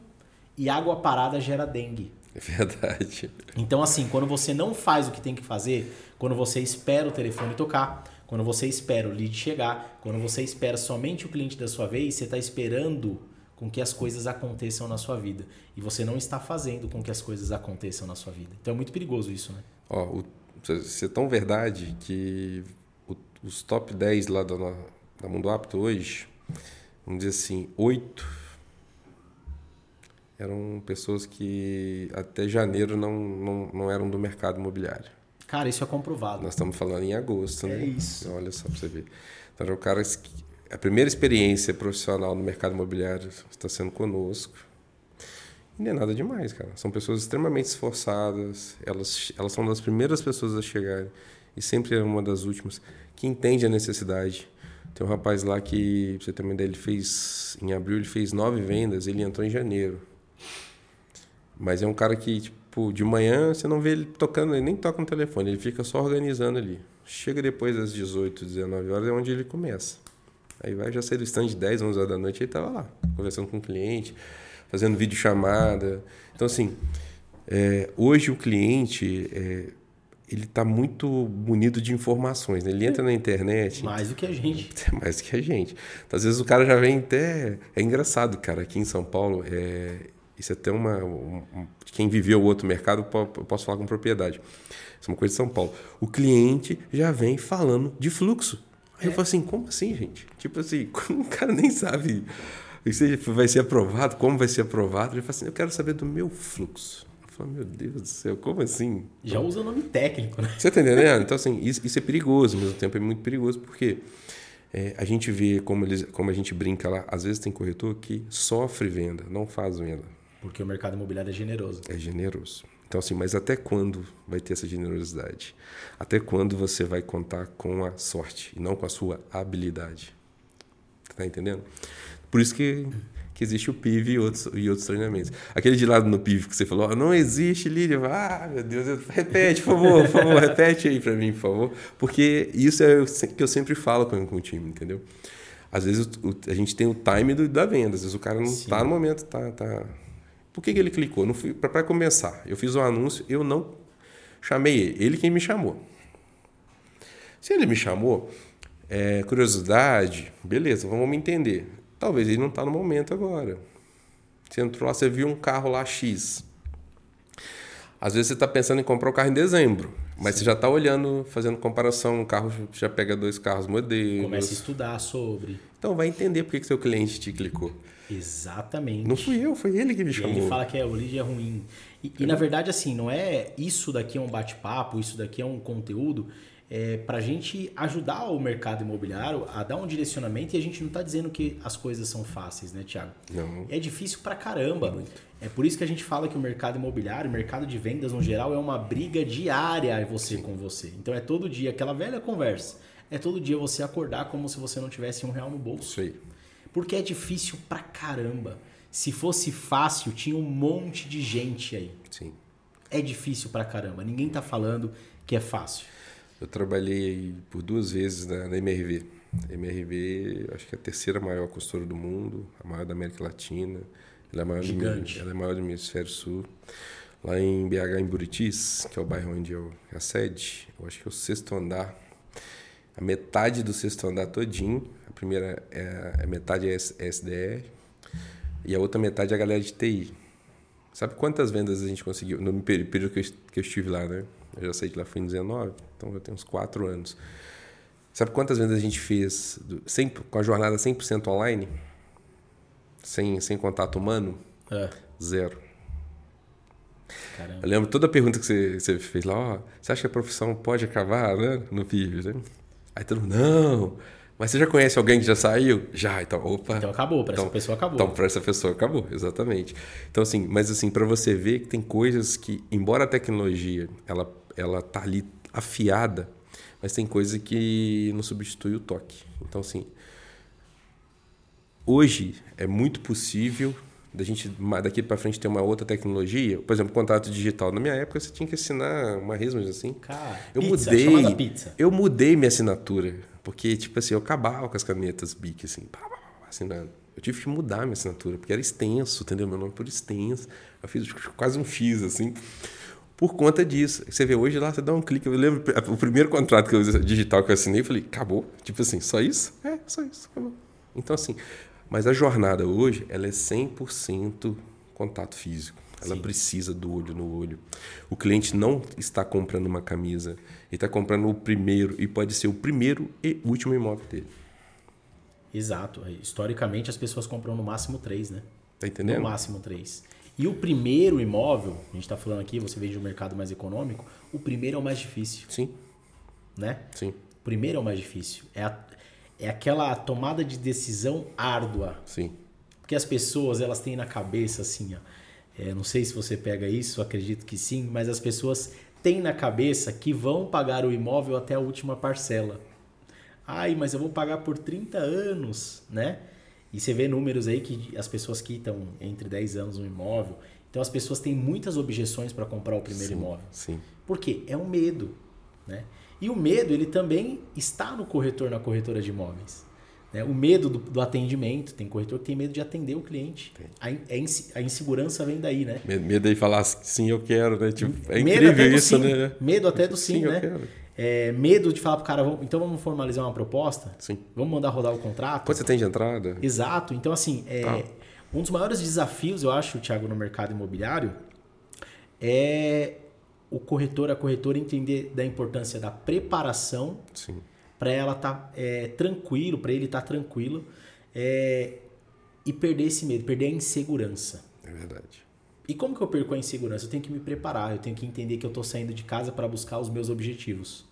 e água parada gera dengue.
É verdade.
Então, assim, quando você não faz o que tem que fazer, quando você espera o telefone tocar, quando você espera o lead chegar, quando você espera somente o cliente da sua vez, você está esperando com que as coisas aconteçam na sua vida. E você não está fazendo com que as coisas aconteçam na sua vida. Então é muito perigoso isso, né?
Ó, isso é tão verdade que o- os top 10 lá da, da Mundo Apto hoje, vamos dizer assim, oito eram pessoas que até janeiro não, não, não eram do mercado imobiliário.
Cara, isso é comprovado.
Nós estamos falando em agosto,
É
né?
isso.
Olha só para você ver. Então, eram caras que a primeira experiência profissional no mercado imobiliário está sendo conosco. E não é nada demais, cara. São pessoas extremamente esforçadas, elas, elas são das primeiras pessoas a chegarem e sempre é uma das últimas que entende a necessidade. Tem um rapaz lá que, pra você ter uma ideia, ele fez, em abril, ele fez nove vendas, ele entrou em janeiro. Mas é um cara que, tipo, de manhã você não vê ele tocando, ele nem toca no telefone, ele fica só organizando ali. Chega depois das 18, 19 horas, é onde ele começa. Aí vai já sair do stand de 10, 11 horas da noite, ele tava lá, conversando com o cliente, fazendo videochamada. Então, assim, é, hoje o cliente, é, ele está muito munido de informações, né? Ele entra na internet,
Mais do que a gente.
é mais que a gente. Então, às vezes o cara já vem até. É engraçado, cara, aqui em São Paulo, é... isso é até uma. um- Quem viveu o outro mercado, eu posso falar com propriedade. Isso é uma coisa de São Paulo. O cliente já vem falando de fluxo. Aí eu falo assim: como assim, gente? Tipo assim, o cara nem sabe. Isso vai ser aprovado, como vai ser aprovado. Ele fala assim: eu quero saber do meu fluxo. Eu falo, meu Deus do céu, como assim?
Já usa o nome técnico, né?
Você tá entendendo? Então, assim, isso, isso é perigoso, ao mesmo tempo é muito perigoso, porque é, a gente vê como, eles, como a gente brinca lá, às vezes tem corretor que sofre venda, não faz venda.
Porque o mercado imobiliário é generoso.
É generoso. Então, assim, mas até quando vai ter essa generosidade? Até quando você vai contar com a sorte e não com a sua habilidade? Tá entendendo? Por isso que que existe o PIV e outros, e outros treinamentos. Aquele de lado no PIV que você falou, não existe, Lídia. Ah, meu Deus, repete, por favor, por favor, repete aí para mim, por favor. Porque isso é o que eu sempre falo com, com o time, entendeu? Às vezes o, a gente tem o time do, da venda, às vezes o cara não está no momento, tá, tá. Por que, que ele clicou? Para começar, eu fiz um anúncio, eu não chamei ele, ele quem me chamou. Se ele me chamou, é, curiosidade, beleza, vamos entender. Talvez ele não está no momento agora. Você entrou lá, você viu um carro lá X. Às vezes você está pensando em comprar o um carro em dezembro, mas Sim. você já está olhando, fazendo comparação, o carro já pega dois carros modelos.
Começa a estudar sobre.
Então vai entender por que, que seu cliente te clicou.
Exatamente.
Não fui eu, foi ele que me chamou.
E ele fala que é, o lead é ruim. E, e, na verdade, assim, não é isso daqui é um bate-papo, isso daqui é um conteúdo é, para a gente ajudar o mercado imobiliário a dar um direcionamento e a gente não está dizendo que as coisas são fáceis, né, Tiago?
Não.
É difícil pra caramba. Muito. É por isso que a gente fala que o mercado imobiliário, o mercado de vendas no geral, é uma briga diária você Sim. com você. Então é todo dia aquela velha conversa. É todo dia você acordar como se você não tivesse um real no bolso.
Sim.
Porque é difícil pra caramba. Se fosse fácil, tinha um monte de gente aí.
Sim.
É difícil pra caramba. Ninguém tá falando que é fácil.
Eu trabalhei por duas vezes na, na MRV. A MRV, acho que é a terceira maior consultora do mundo, a maior da América Latina. Ela é maior,
Gigante.
Do, ela é maior do Hemisfério Sul. Lá em BH, em Buritis, que é o bairro onde eu, é a sede, eu acho que é o sexto andar. A metade do sexto andar todinho. Primeira é a metade é SDR e a outra metade é a galera de TI. Sabe quantas vendas a gente conseguiu no período que eu, que eu estive lá, né? Eu já saí de lá fui em 19, então já tem uns 4 anos. Sabe quantas vezes a gente fez sem, com a jornada 100% online? Sem, sem contato humano?
É.
Zero.
Caramba.
Eu lembro toda a pergunta que você, você fez lá, ó, você acha que a profissão pode acabar né, no PIB? Né? Aí todo mundo, não, mas você já conhece alguém que já saiu? Já, então, opa.
Então acabou, para
então,
essa pessoa acabou.
Então, para essa pessoa acabou, exatamente. Então, assim, mas assim, para você ver que tem coisas que, embora a tecnologia ela ela tá ali afiada, mas tem coisa que não substitui o toque. Então, assim, hoje é muito possível da gente daqui para frente ter uma outra tecnologia. Por exemplo, contrato digital. Na minha época você tinha que assinar uma resma assim.
Cara,
eu
pizza,
mudei.
Pizza.
Eu mudei minha assinatura, porque tipo assim, eu acabava com as canetas Bic assim, assinando. Eu tive que mudar minha assinatura, porque era extenso, entendeu? Meu nome por extenso. Eu fiz quase um X assim por conta disso. Você vê hoje lá, você dá um clique. Eu lembro o primeiro contrato que eu, digital que eu assinei, eu falei, acabou? Tipo assim, só isso? É, só isso, acabou. Então, assim, mas a jornada hoje, ela é 100% contato físico. Ela Sim. precisa do olho no olho. O cliente não está comprando uma camisa, ele está comprando o primeiro, e pode ser o primeiro e último imóvel dele.
Exato. Historicamente, as pessoas compram no máximo três, né?
Tá entendendo?
No máximo três. E o primeiro imóvel, a gente está falando aqui, você vende um mercado mais econômico, o primeiro é o mais difícil.
Sim.
Né?
Sim.
O primeiro é o mais difícil. É, a, é aquela tomada de decisão árdua.
Sim.
Porque as pessoas, elas têm na cabeça assim, ó, é, não sei se você pega isso, acredito que sim, mas as pessoas têm na cabeça que vão pagar o imóvel até a última parcela. Ai, mas eu vou pagar por 30 anos, né? E você vê números aí que as pessoas quitam entre 10 anos um imóvel. Então as pessoas têm muitas objeções para comprar o primeiro
sim,
imóvel.
Sim.
Por quê? É um medo. Né? E o medo ele também está no corretor, na corretora de imóveis. Né? O medo do, do, atendimento. Tem corretor que tem medo de atender o cliente. A, é a, insegurança vem daí, né?
Medo de falar sim, eu quero, né? Tipo, é incrível isso,
sim.
né?
Medo até do sim,
sim
né?
Eu quero
é, medo de falar para o cara, então vamos formalizar uma proposta?
Sim.
Vamos mandar rodar o contrato?
Quanto você tem de entrada?
Exato. Então, assim, é, tá. um dos maiores desafios, eu acho, Thiago, no mercado imobiliário é o corretor, a corretora entender da importância da preparação para ela estar tá, é, tranquilo, para ele estar tá tranquilo é, e perder esse medo, perder a insegurança.
É verdade.
E como que eu perco a insegurança? Eu tenho que me preparar, eu tenho que entender que eu estou saindo de casa para buscar os meus objetivos.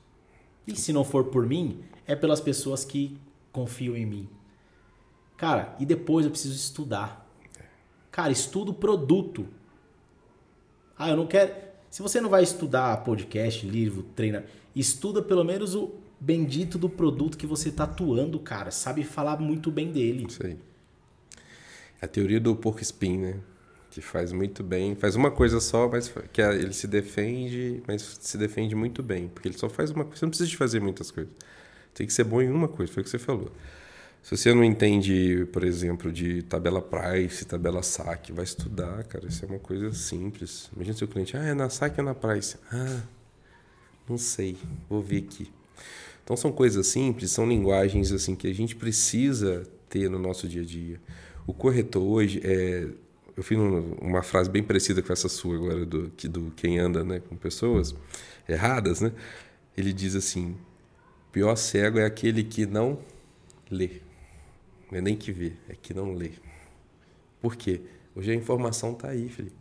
E se não for por mim, é pelas pessoas que confiam em mim. Cara, e depois eu preciso estudar. Cara, estudo o produto. Ah, eu não quero. Se você não vai estudar podcast, livro, treina, estuda pelo menos o bendito do produto que você está atuando, cara. Sabe falar muito bem dele.
Isso aí. A teoria do porco espinho, né? Que faz muito bem. Faz uma coisa só, mas que ele se defende, mas se defende muito bem. Porque ele só faz uma coisa. Você não precisa de fazer muitas coisas. Tem que ser bom em uma coisa, foi o que você falou. Se você não entende, por exemplo, de tabela price, tabela saque, vai estudar, cara. Isso é uma coisa simples. Imagina seu cliente, ah, é na saque ou na price? Ah, não sei, vou ver aqui. Então são coisas simples, são linguagens assim que a gente precisa ter no nosso dia a dia. O corretor hoje é eu fiz uma frase bem parecida com essa sua agora do que do quem anda, né, com pessoas erradas, né? Ele diz assim: pior cego é aquele que não lê. Não é nem que vê, é que não lê. Por quê? Hoje a informação está aí, Felipe.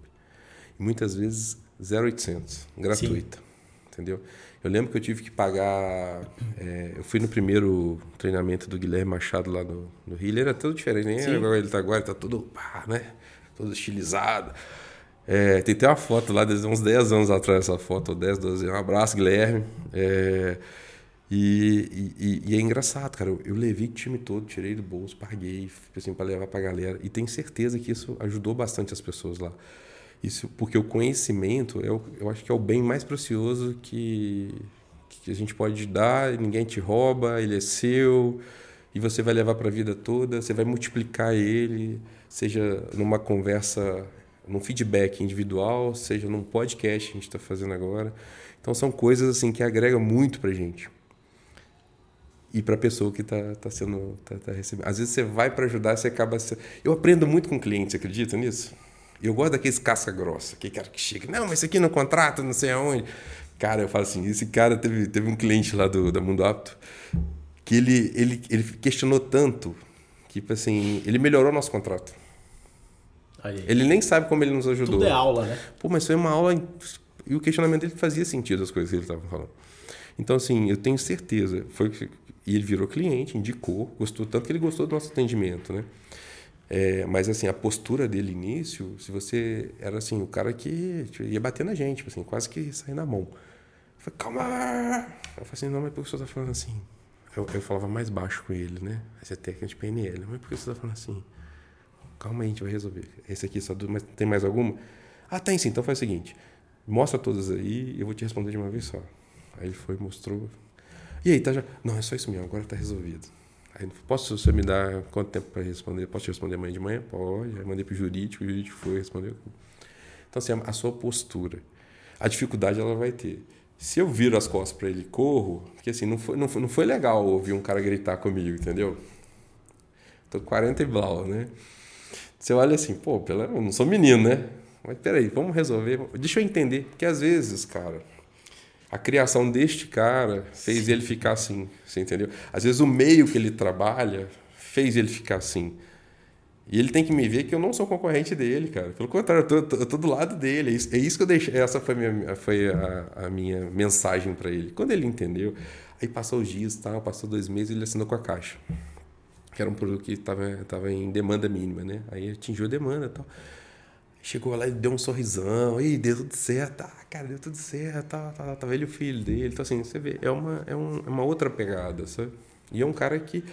E muitas vezes 0800, gratuita. Sim. Entendeu? Eu lembro que eu tive que pagar. É, eu fui no primeiro treinamento do Guilherme Machado lá no, no Rio. Ele era todo diferente, nem agora ele está agora, está todo, pá, né? Todo estilizado. É, tem até uma foto lá, desde uns 10 anos atrás, essa foto, 10, 12 Um abraço, Guilherme. É, e, e, e, é engraçado, cara. Eu, eu, levei o time todo, tirei do bolso, paguei, assim, para levar para a galera. E tenho certeza que isso ajudou bastante as pessoas lá. Isso porque o conhecimento, é o, eu acho que é o bem mais precioso que, que a gente pode dar. Ninguém te rouba, ele é seu e você vai levar para a vida toda. Você vai multiplicar ele, seja numa conversa, num feedback individual, seja num podcast que a gente está fazendo agora. Então são coisas assim que agregam muito para gente e para a pessoa que está tá sendo tá, tá, recebendo. Às vezes você vai para ajudar, você acaba eu aprendo muito com clientes, acredita nisso? Eu gosto daqueles casca grossa, aquele cara que chega, não, mas isso aqui no contrato, não sei aonde. Cara, eu falo assim, esse cara teve, teve um cliente lá do da Mundo Apto que ele, ele, ele questionou tanto que tipo assim, ele melhorou nosso contrato. Aí. Ele nem sabe como ele nos ajudou.
Tudo é aula, né?
Pô, mas foi uma aula e o questionamento dele fazia sentido as coisas que ele estava falando. Então, assim, eu tenho certeza. Foi e ele virou cliente, indicou, gostou tanto que ele gostou do nosso atendimento, né? É, mas assim, a postura dele início, se você era assim, o cara que tipo, ia bater na gente, tipo assim, quase que sair na mão. Eu falei, calma! Eu falei assim, não, mas por que você está falando assim? Eu, eu falava mais baixo com ele, né? Essa é técnica de PNL. Mas por que você está falando assim? Calma aí, a gente vai resolver. Esse aqui só do, mas tem mais alguma? Ah, tem sim. Então faz o seguinte: mostra todas aí eu vou te responder de uma vez só. Aí ele foi, mostrou, e aí, tá já. Não, é só isso mesmo, agora tá resolvido. Aí, posso você me dar quanto tempo para responder? Posso te responder amanhã de manhã? Pode. Aí mandei pro jurídico, o jurídico foi, respondeu. Então, assim, a sua postura. A dificuldade ela vai ter. Se eu viro as costas para ele corro, porque assim, não foi, não, foi, não foi legal ouvir um cara gritar comigo, entendeu? Tô 40 e blau, né? Você olha assim, pô, pela, eu não sou menino, né? Mas peraí, vamos resolver. Deixa eu entender. Porque às vezes, cara, a criação deste cara fez Sim. ele ficar assim, você entendeu? Às vezes o meio que ele trabalha fez ele ficar assim. E ele tem que me ver que eu não sou concorrente dele, cara. Pelo contrário, eu tô, eu tô do lado dele. É isso, é isso que eu deixei. Essa foi, minha, foi a, a minha mensagem para ele. Quando ele entendeu, aí passou os dias, tal, passou dois meses, ele assinou com a Caixa. Que era um produto que estava em demanda mínima, né? Aí atingiu a demanda e tal. Chegou lá e deu um sorrisão, e deu tudo certo, ah, cara, deu tudo certo, tá, tá, tá e o filho dele. Então, assim, você vê, é uma, é, um, é uma outra pegada, sabe? E é um cara que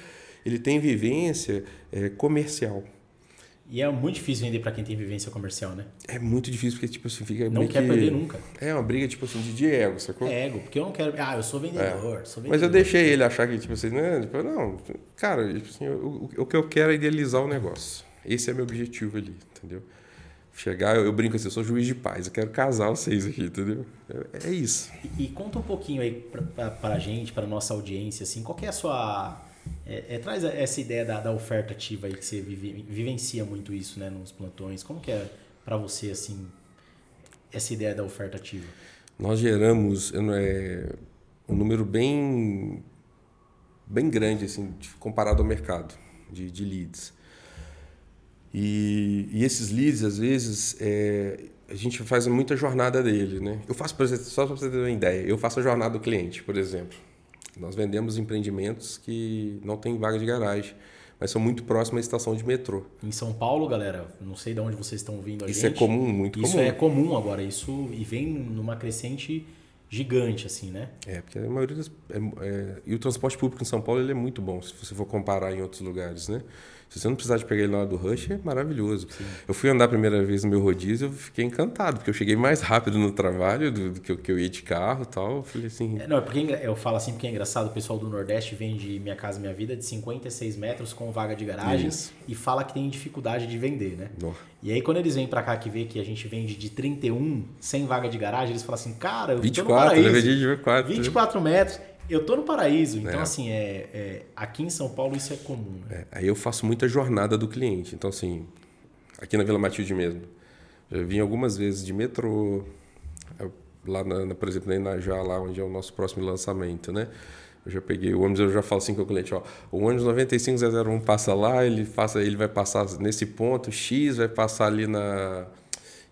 ele tem vivência é, comercial.
E é muito difícil vender para quem tem vivência comercial, né?
É muito difícil, porque, tipo assim, fica.
Não quer
que...
perder nunca.
É uma briga, tipo assim, de ego, sacou?
É ego, porque eu não quero. Ah, eu sou vendedor, é. sou vendedor.
Mas eu deixei ele achar que, tipo assim, né? Tipo, não, cara, tipo assim, o, o que eu quero é idealizar o negócio. Esse é meu objetivo ali, entendeu? Chegar, eu, eu, brinco assim, eu sou juiz de paz, eu quero casar vocês aqui, entendeu? É, é isso.
E, e, conta um pouquinho aí para a gente, para nossa audiência, assim, qual é a sua... É, é, traz essa ideia da, da, oferta ativa aí, que você vive, vivencia muito isso, né, nos plantões. Como que é para você, assim, essa ideia da oferta ativa?
Nós geramos é, um número bem, bem grande, assim, comparado ao mercado de, de leads. E, e esses leads, às vezes, é, a gente faz muita jornada dele, né? Eu faço, por exemplo, só para você ter uma ideia, eu faço a jornada do cliente, por exemplo. Nós vendemos empreendimentos que não tem vaga de garagem, mas são muito próximos à estação de metrô.
Em São Paulo, galera, não sei de onde vocês estão vindo a
Isso
gente.
é comum, muito
isso
comum.
Isso é comum agora, isso e vem numa crescente gigante, assim, né?
É, porque a maioria das, é, é, e o transporte público em São Paulo ele é muito bom, se você for comparar em outros lugares, né? Se você não precisar de pegar ele lá do Rush, é maravilhoso. Sim. Eu fui andar a primeira vez no meu rodízio, eu fiquei encantado, porque eu cheguei mais rápido no trabalho do, do que, eu, que eu ia de carro e tal. Eu falei assim.
É, não, é porque eu falo assim porque é engraçado, o pessoal do Nordeste vende Minha Casa Minha Vida de 56 metros com vaga de garagem Isso. e fala que tem dificuldade de vender, né? E aí, quando eles vêm para cá que vê que a gente vende de 31 sem vaga de garagem, eles falam assim, cara, eu
24, tô no paraíso. Eu vendi de
24. 24 metros eu tô no paraíso, então é. assim, é, é, aqui em São Paulo isso é comum. Né?
É, aí eu faço muita jornada do cliente. Então, assim, aqui na Vila Matilde mesmo, eu vim algumas vezes de metrô, lá, na, por exemplo, na Inajá, lá onde é o nosso próximo lançamento, né? Eu já peguei o ônibus, eu já falo assim com o cliente, ó, o ônibus 9501 passa lá, ele passa, ele vai passar nesse ponto, X vai passar ali na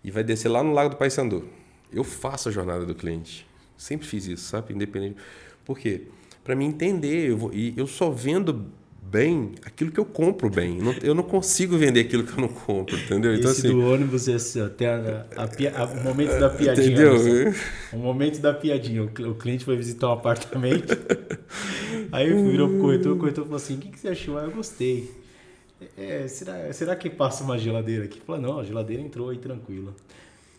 e vai descer lá no Lago do Paissandu. Eu faço a jornada do cliente. Sempre fiz isso, sabe? Independente. Por quê? Para me entender, eu vou, e eu só vendo bem aquilo que eu compro bem. Eu não consigo vender aquilo que eu não compro, entendeu?
Então, Esse assim, do ônibus, esse, até a, a, a, o momento da piadinha. Entendeu? o momento da piadinha. O, cliente foi visitar um apartamento, aí virou pro corretor, o corretor falou assim, o que, que você achou? Ah, eu gostei. É, será, será que passa uma geladeira aqui? Falou, não, a geladeira entrou aí tranquila.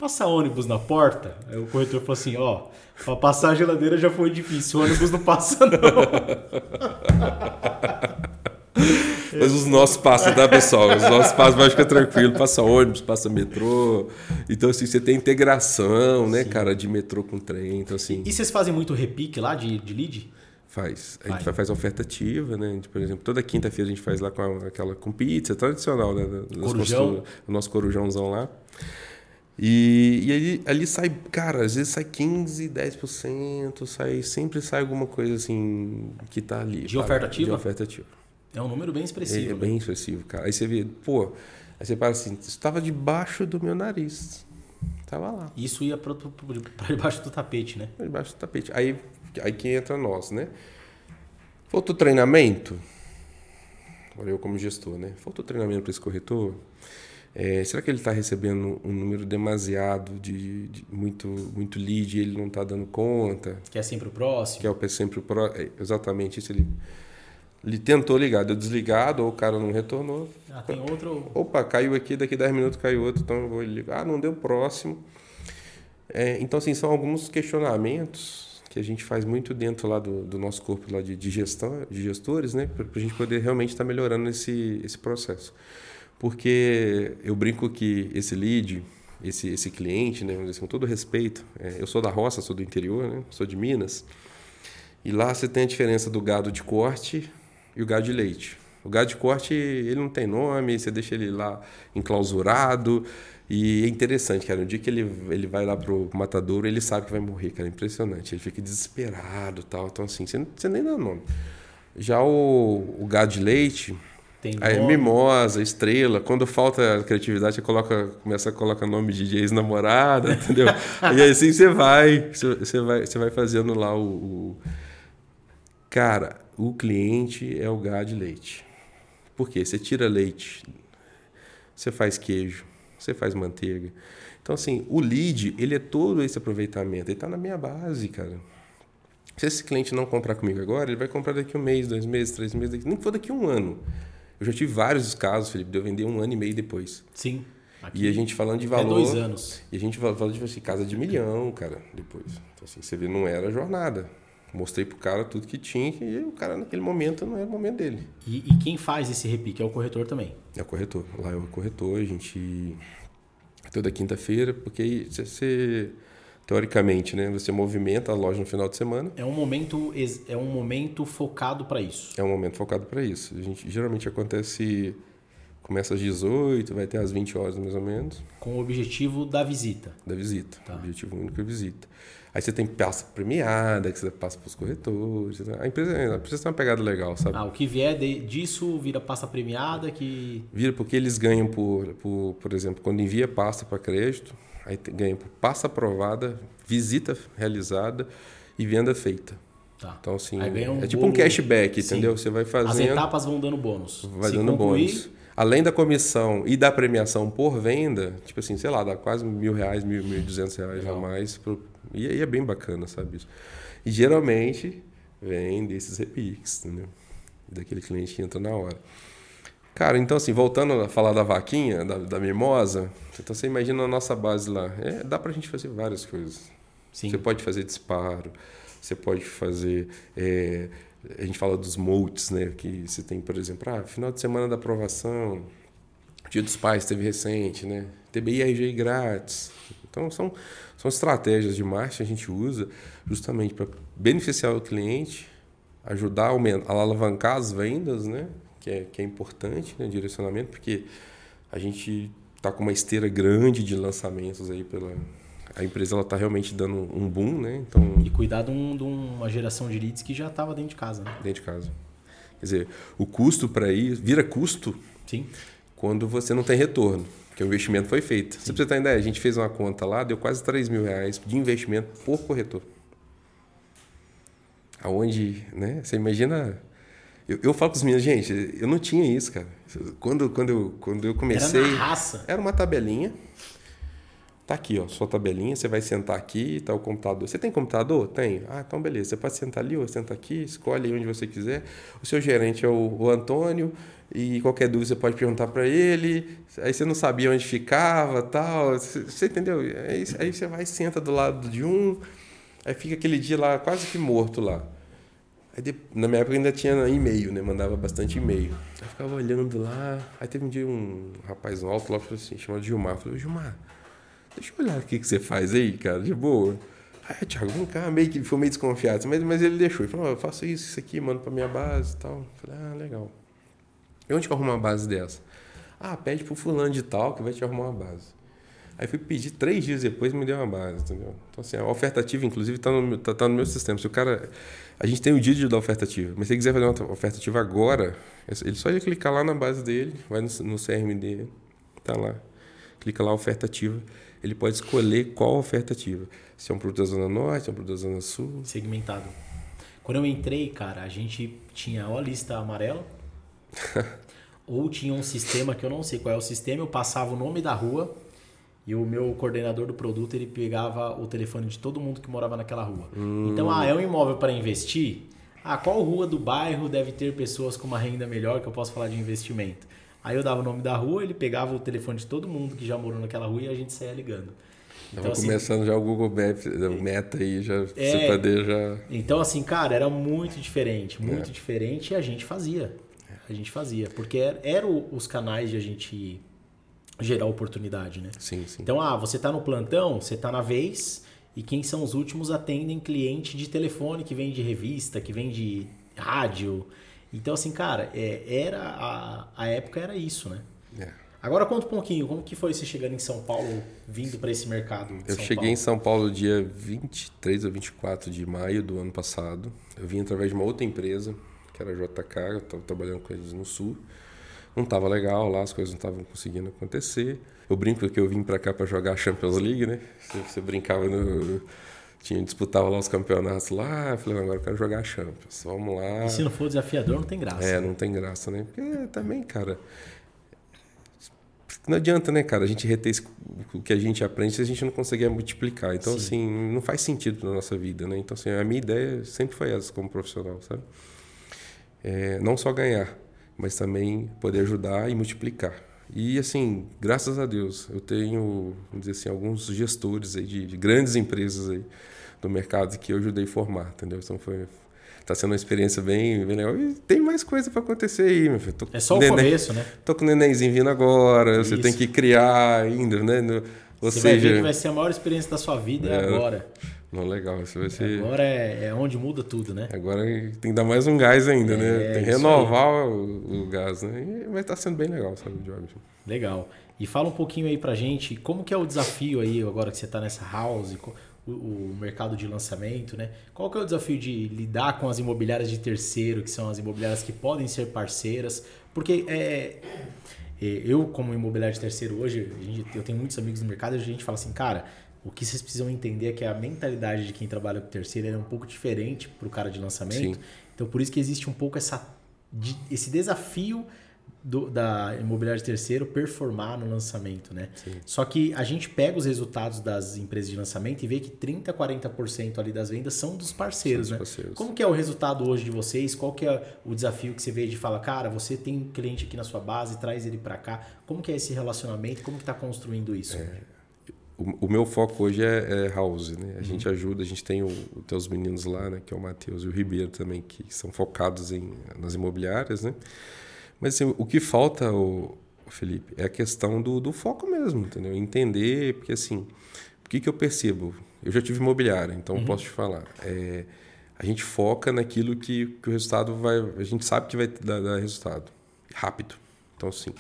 Passa ônibus na porta? Aí o corretor falou assim, ó, pra passar a geladeira já foi difícil, o ônibus não passa não.
Mas os nossos passam, tá, pessoal? Os nossos passam, vai ficar tranquilo. Passa ônibus, passa metrô. Então, assim, você tem integração, né, Sim. cara, de metrô com trem. Então, assim...
E vocês fazem muito repique lá de, de lead?
Faz. A gente faz oferta ativa, né? Gente, por exemplo, toda quinta-feira a gente faz lá com a, aquela com pizza tradicional, né?
Corujão.
O nosso corujãozão lá. E, e ali, ali sai, cara, às vezes sai 15, 10%, sai, sempre sai alguma coisa assim que tá ali.
De oferta ativa?
De oferta ativa.
É um número bem expressivo.
É, é bem expressivo, cara. Aí você vê, pô, aí você para assim, estava debaixo do meu nariz. Tava lá.
Isso ia para debaixo do tapete, né?
Pra debaixo do tapete. Aí, aí que entra nós, né? Faltou treinamento? Olha eu como gestor, né? Faltou treinamento para esse corretor? É, será que ele está recebendo um número demasiado de, de, muito muito lead e ele não está dando conta?
Que é sempre o próximo.
Que é sempre o próximo. É, exatamente isso. Ele, ele tentou ligar, deu desligado, ou o cara não retornou.
Ah, tem outro.
Opa, caiu aqui, daqui 10 minutos caiu outro, então eu vou ligar. Ah, não deu próximo. É, então, assim, são alguns questionamentos que a gente faz muito dentro lá do, do nosso corpo lá de, de gestão, de gestores, né? Para a gente poder realmente estar tá melhorando esse, esse processo porque eu brinco que esse lead, esse, esse cliente, né, assim, com todo respeito, é, eu sou da roça, sou do interior, né, sou de Minas, e lá você tem a diferença do gado de corte e o gado de leite. O gado de corte, ele não tem nome, você deixa ele lá enclausurado, e é interessante, cara, no dia que ele, ele vai lá pro matadouro, ele sabe que vai morrer, cara, é impressionante, ele fica desesperado tal, então assim, você, você nem dá nome. Já o, o gado de leite, tem Aí, mimosa, estrela. Quando falta criatividade, você coloca, começa a colocar nome de ex-namorada, entendeu? e assim você vai, você vai, você vai fazendo lá o, o, Cara, o cliente é o gado de leite. Por quê? Você tira leite, você faz queijo, você faz manteiga. Então, assim, o lead, ele é todo esse aproveitamento. Ele está na minha base, cara. Se esse cliente não comprar comigo agora, ele vai comprar daqui um mês, dois meses, três meses, nem que for daqui um ano. Eu já tive vários casos, Felipe, de eu vender um ano e meio depois.
Sim.
Aqui, e a gente falando de valor.
É dois anos.
E a gente falando de assim, casa de milhão, cara, depois. Então, assim, você vê, não era jornada. Mostrei pro cara tudo que tinha e o cara, naquele momento, não era o momento dele.
E, e quem faz esse repique? É o corretor também?
É o corretor. Lá é o corretor, a gente. Toda quinta-feira, porque aí você teoricamente, né? Você movimenta a loja no final de semana.
É um momento é um momento focado para isso.
É um momento focado para isso. A gente geralmente acontece começa às 18, vai até às 20 horas mais ou menos.
Com o objetivo da visita.
Da visita. Tá. O objetivo único é visita. Aí você tem pasta premiada, que você passa para os corretores. A empresa, a empresa tem uma pegada legal, sabe?
Ah, o que vier de, disso vira pasta premiada que.
Vira porque eles ganham por, por, por exemplo, quando envia pasta para crédito, Aí ganha por passa aprovada, visita realizada e venda feita.
Tá.
Então, assim, um é tipo bônus. um cashback, Sim. entendeu? Você vai fazendo. As
etapas vão dando bônus.
Vai Se dando concluir... bônus. além da comissão e da premiação por venda, tipo assim, sei lá, dá quase mil reais, mil, mil e duzentos reais a mais. Pro, e aí é bem bacana, sabe isso? E geralmente vem desses repiques, entendeu? Daquele cliente que entra na hora. Cara, então assim, voltando a falar da vaquinha, da, da mimosa, então você imagina a nossa base lá. É, dá pra gente fazer várias coisas. Sim. Você pode fazer disparo, você pode fazer. É, a gente fala dos moldes, né? Que você tem, por exemplo, ah, final de semana da aprovação, Dia dos Pais teve recente, né? TBI RG grátis. Então são, são estratégias de marketing que a gente usa justamente para beneficiar o cliente, ajudar a alavancar as vendas, né? Que é, que é importante, né? Direcionamento, porque a gente está com uma esteira grande de lançamentos aí pela, a empresa ela está realmente dando um boom, né? Então,
e cuidar de, um, de uma geração de leads que já estava dentro de casa. Né?
Dentro de casa. Quer dizer, o custo para ir vira custo
Sim.
quando você não tem retorno, porque o investimento foi feito. Sim. você ter ideia, a gente fez uma conta lá, deu quase 3 mil reais de investimento por corretor. Aonde, né? Você imagina. Eu, eu falo com os meninos, gente, eu não tinha isso, cara. Quando, quando, eu, quando eu comecei.
Era na raça.
Era uma tabelinha. Tá aqui, ó, sua tabelinha, você vai sentar aqui, tá o computador. Você tem computador? Tem. Ah, então beleza. Você pode sentar ali ou senta aqui, escolhe onde você quiser. O seu gerente é o, o Antônio e qualquer dúvida você pode perguntar para ele. Aí você não sabia onde ficava, tal. Você, você entendeu? Aí, aí você vai senta do lado de um, aí fica aquele dia lá quase que morto lá. Aí, na minha época ainda tinha e-mail, né? Mandava bastante e-mail. Aí ficava olhando lá. Aí teve um dia um rapaz alto lá, falou assim, chamado Gilmar. Eu falei, Gilmar, Deixa eu olhar o que, que você faz aí, cara, de boa. Aí, Thiago, vem cá, meio que foi meio desconfiado, mas, mas ele deixou. Ele falou, oh, eu faço isso, isso aqui, mando pra minha base e tal. Eu falei, ah, legal. E onde que eu arrumo uma base dessa? Ah, pede pro fulano de tal que vai te arrumar uma base. Aí fui pedir três dias depois me deu uma base, entendeu? Então, assim, a oferta ativa, inclusive, está no, tá, tá no meu sistema. Se o cara. A gente tem o dia de dar oferta ativa, mas se ele quiser fazer uma oferta ativa agora, ele só ia clicar lá na base dele, vai no, no CRM dele, tá lá. Clica lá, oferta ativa ele pode escolher qual oferta ativa. Se é um produto da Zona Norte, se é um produto da Zona Sul.
Segmentado. Quando eu entrei, cara, a gente tinha ou a lista amarela, ou tinha um sistema que eu não sei qual é o sistema, eu passava o nome da rua e o meu coordenador do produto ele pegava o telefone de todo mundo que morava naquela rua. Hum. Então, ah, é um imóvel para investir? Ah, qual rua do bairro deve ter pessoas com uma renda melhor que eu posso falar de investimento? Aí eu dava o nome da rua, ele pegava o telefone de todo mundo que já morou naquela rua e a gente saía ligando.
Então, assim, começando já o Google Maps, o Meta aí, já é, poder já...
Então, assim, cara, era muito diferente, muito é. diferente e a gente fazia. A gente fazia, porque eram era os canais de a gente gerar oportunidade, né?
Sim, sim.
Então, ah, você tá no plantão, você tá na vez, e quem são os últimos atendem cliente de telefone que vem de revista, que vem de rádio, então, assim, cara, é, era a, a época era isso, né? É. Agora conta um pouquinho, como que foi você chegando em São Paulo, vindo para esse mercado?
Eu
São
cheguei
Paulo?
em São Paulo dia 23 ou 24 de maio do ano passado. Eu vim através de uma outra empresa, que era a JK, eu estava trabalhando com eles no Sul. Não estava legal lá, as coisas não estavam conseguindo acontecer. Eu brinco que eu vim para cá para jogar a Champions League, né? Você, você brincava no tinha, disputava lá os campeonatos lá, falei, agora eu quero jogar Champions, vamos lá.
E se não for desafiador, não tem graça.
É, não tem graça, né? Porque também, cara, não adianta, né, cara, a gente reter o que a gente aprende se a gente não conseguir multiplicar. Então, Sim. assim, não faz sentido na nossa vida, né? Então, assim, a minha ideia sempre foi essa como profissional, sabe? É, não só ganhar, mas também poder ajudar e multiplicar. E assim, graças a Deus, eu tenho, vamos dizer assim, alguns gestores aí de, de grandes empresas aí do mercado que eu ajudei a formar, entendeu? Então foi tá sendo uma experiência bem, bem legal. E tem mais coisa para acontecer aí, meu filho.
Tô é só o neném, começo, né?
Tô com o nenenzinho vindo agora, Isso. você tem que criar ainda, né?
Ou você seja, vai ver que vai ser a maior experiência da sua vida é, agora.
Não, legal. Isso vai ser...
Agora é, é onde muda tudo, né?
Agora tem que dar mais um gás ainda, né? é, né? Tem que renovar o, o, gás, né? E vai estar sendo bem legal, sabe, Jorge?
Legal. E fala um pouquinho aí pra gente, como que é o desafio aí, agora que você tá nessa house, o, o, mercado de lançamento, né? Qual que é o desafio de lidar com as imobiliárias de terceiro, que são as imobiliárias que podem ser parceiras? Porque é, é eu, como imobiliário de terceiro hoje, eu tenho muitos amigos no mercado e a gente fala assim, cara, o que vocês precisam entender é que a mentalidade de quem trabalha com terceiro é um pouco diferente para o cara de lançamento. Sim. Então, por isso que existe um pouco essa, esse desafio do, da imobiliária de terceiro performar no lançamento, né? Sim. Só que a gente pega os resultados das empresas de lançamento e vê que 30, 40% ali das vendas são dos parceiros, são dos né? Parceiros. Como que é o resultado hoje de vocês? Qual que é o desafio que você vê de falar, cara, você tem um cliente aqui na sua base, traz ele para cá. Como que é esse relacionamento? Como que está construindo isso? É,
o, o, meu foco hoje é, é house, né? A uhum. gente ajuda, a gente tem os teus meninos lá, né? Que é o Matheus e o Ribeiro também, que são focados em, nas imobiliárias, né? Mas assim, o que falta, o Felipe, é a questão do, do foco mesmo, entendeu? Entender, porque assim, o que, que eu percebo? Eu já tive imobiliária, então uhum. posso te falar. É, a gente foca naquilo que, que o resultado vai. A gente sabe que vai dar, dar resultado. Rápido. Então, assim.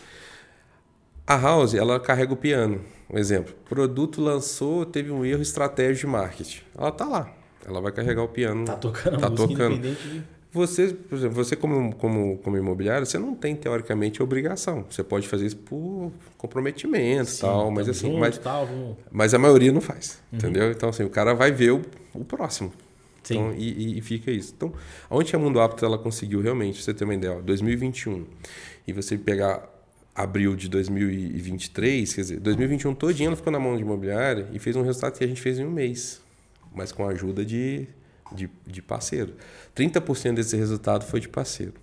A House, ela carrega o piano. Um exemplo. produto lançou, teve um erro estratégico de marketing. Ela tá lá. Ela vai carregar o piano.
Tá tocando
tá
a música tocando. independente de...
Você, por exemplo, você como, como, como imobiliário, você não tem teoricamente obrigação. Você pode fazer isso por comprometimento Sim, tal, mas assim, junto, mas, tal, mas a maioria não faz, uhum. entendeu? Então assim, o cara vai ver o, o próximo. Sim. Então, e, e, fica isso. Então, onde a Mundo Apto ela conseguiu realmente, você ter uma ideia, ó, 2021, e você pegar abril de 2023, quer dizer, 2021 todinho ela ficou na mão de imobiliária e fez um resultado que a gente fez em um mês, mas com a ajuda de de, de parceiro. 30% desse resultado foi de parceiro.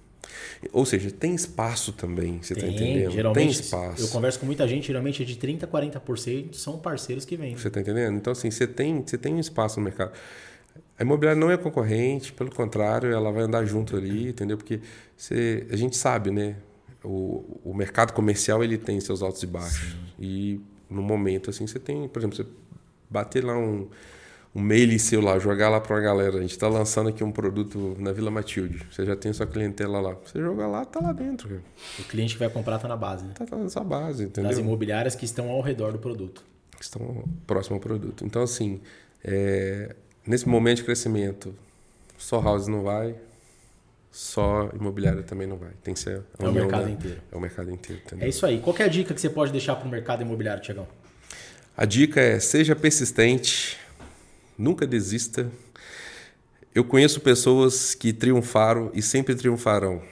Ou seja, tem espaço também, você está entendendo?
Geralmente, tem espaço. Eu converso com muita gente, geralmente é de 30% a 40% são parceiros que vêm.
Você está entendendo? Então, assim, você tem, você tem um espaço no mercado. A imobiliária não é concorrente, pelo contrário, ela vai andar junto ali, entendeu? Porque você, a gente sabe, né? O, o mercado comercial ele tem seus altos e baixos. Sim. E no momento, assim, você tem, por exemplo, você bater lá um um mail seu lá, jogar lá para uma galera. A gente está lançando aqui um produto na Vila Matilde. Você já tem sua clientela lá. Você joga lá, tá lá dentro. Cara.
O cliente que vai comprar está na base. Né?
Tá, tá nessa base, entendeu?
Das imobiliárias que estão ao redor do produto.
Que estão próximo ao produto. Então, assim, é, nesse momento de crescimento, só house não vai, só imobiliária também não vai. Tem que ser
é o mercado da, inteiro.
É o mercado inteiro. Entendeu?
É isso aí. Qual é a dica que você pode deixar para o mercado imobiliário, Tiagão?
A dica é seja persistente, Nunca desista. Eu conheço pessoas que triunfaram e sempre triunfarão.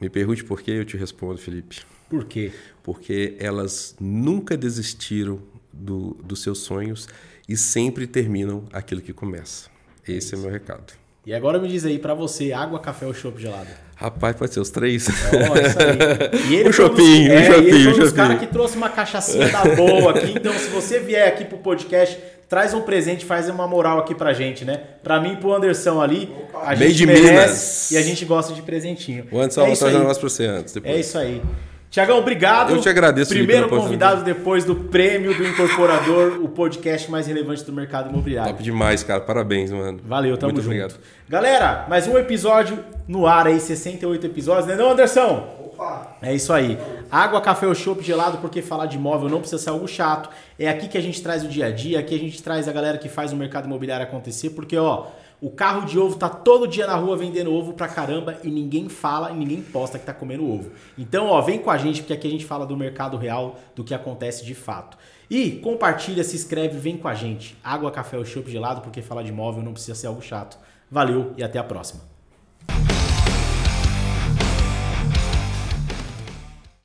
Me pergunte por quê, eu te respondo, Felipe.
Por quê?
Porque elas nunca desistiram do, dos seus sonhos e sempre terminam aquilo que começa. Esse é, é meu recado.
E agora me diz aí, para você, água, café ou chopp gelado?
Rapaz, pode ser os três.
Oh, isso aí. E ele
o shopping,
é,
o shopping. Ele
foi um dos caras que trouxe uma cachaçinha da boa aqui. Então, se você vier aqui pro podcast, traz um presente, faz uma moral aqui pra gente, né? Pra mim e pro Anderson ali, a gente de merece Minas. e a gente gosta de presentinho.
O Anderson é vai trazer um negócio pra você antes.
Depois. É isso aí. Tiagão, obrigado.
Eu te agradeço.
Primeiro convidado depois do prêmio do Incorporador, o podcast mais relevante do mercado imobiliário.
Top demais, cara. Parabéns, mano.
Valeu, tamo Muito junto. Obrigado. Galera, mais um episódio no ar aí, 68 episódios, né não, Anderson? Opa! É isso aí. Água, café ou chopp gelado, porque falar de imóvel não precisa ser algo chato. É aqui que a gente traz o dia a dia, aqui a gente traz a galera que faz o mercado imobiliário acontecer, porque ó, o carro de ovo tá todo dia na rua vendendo ovo pra caramba e ninguém fala e ninguém posta que tá comendo ovo. Então, ó, vem com a gente porque aqui a gente fala do mercado real, do que acontece de fato. E compartilha, se inscreve, vem com a gente. Água, café ou chopp gelado, porque falar de imóvel não precisa ser algo chato. Valeu e até a próxima.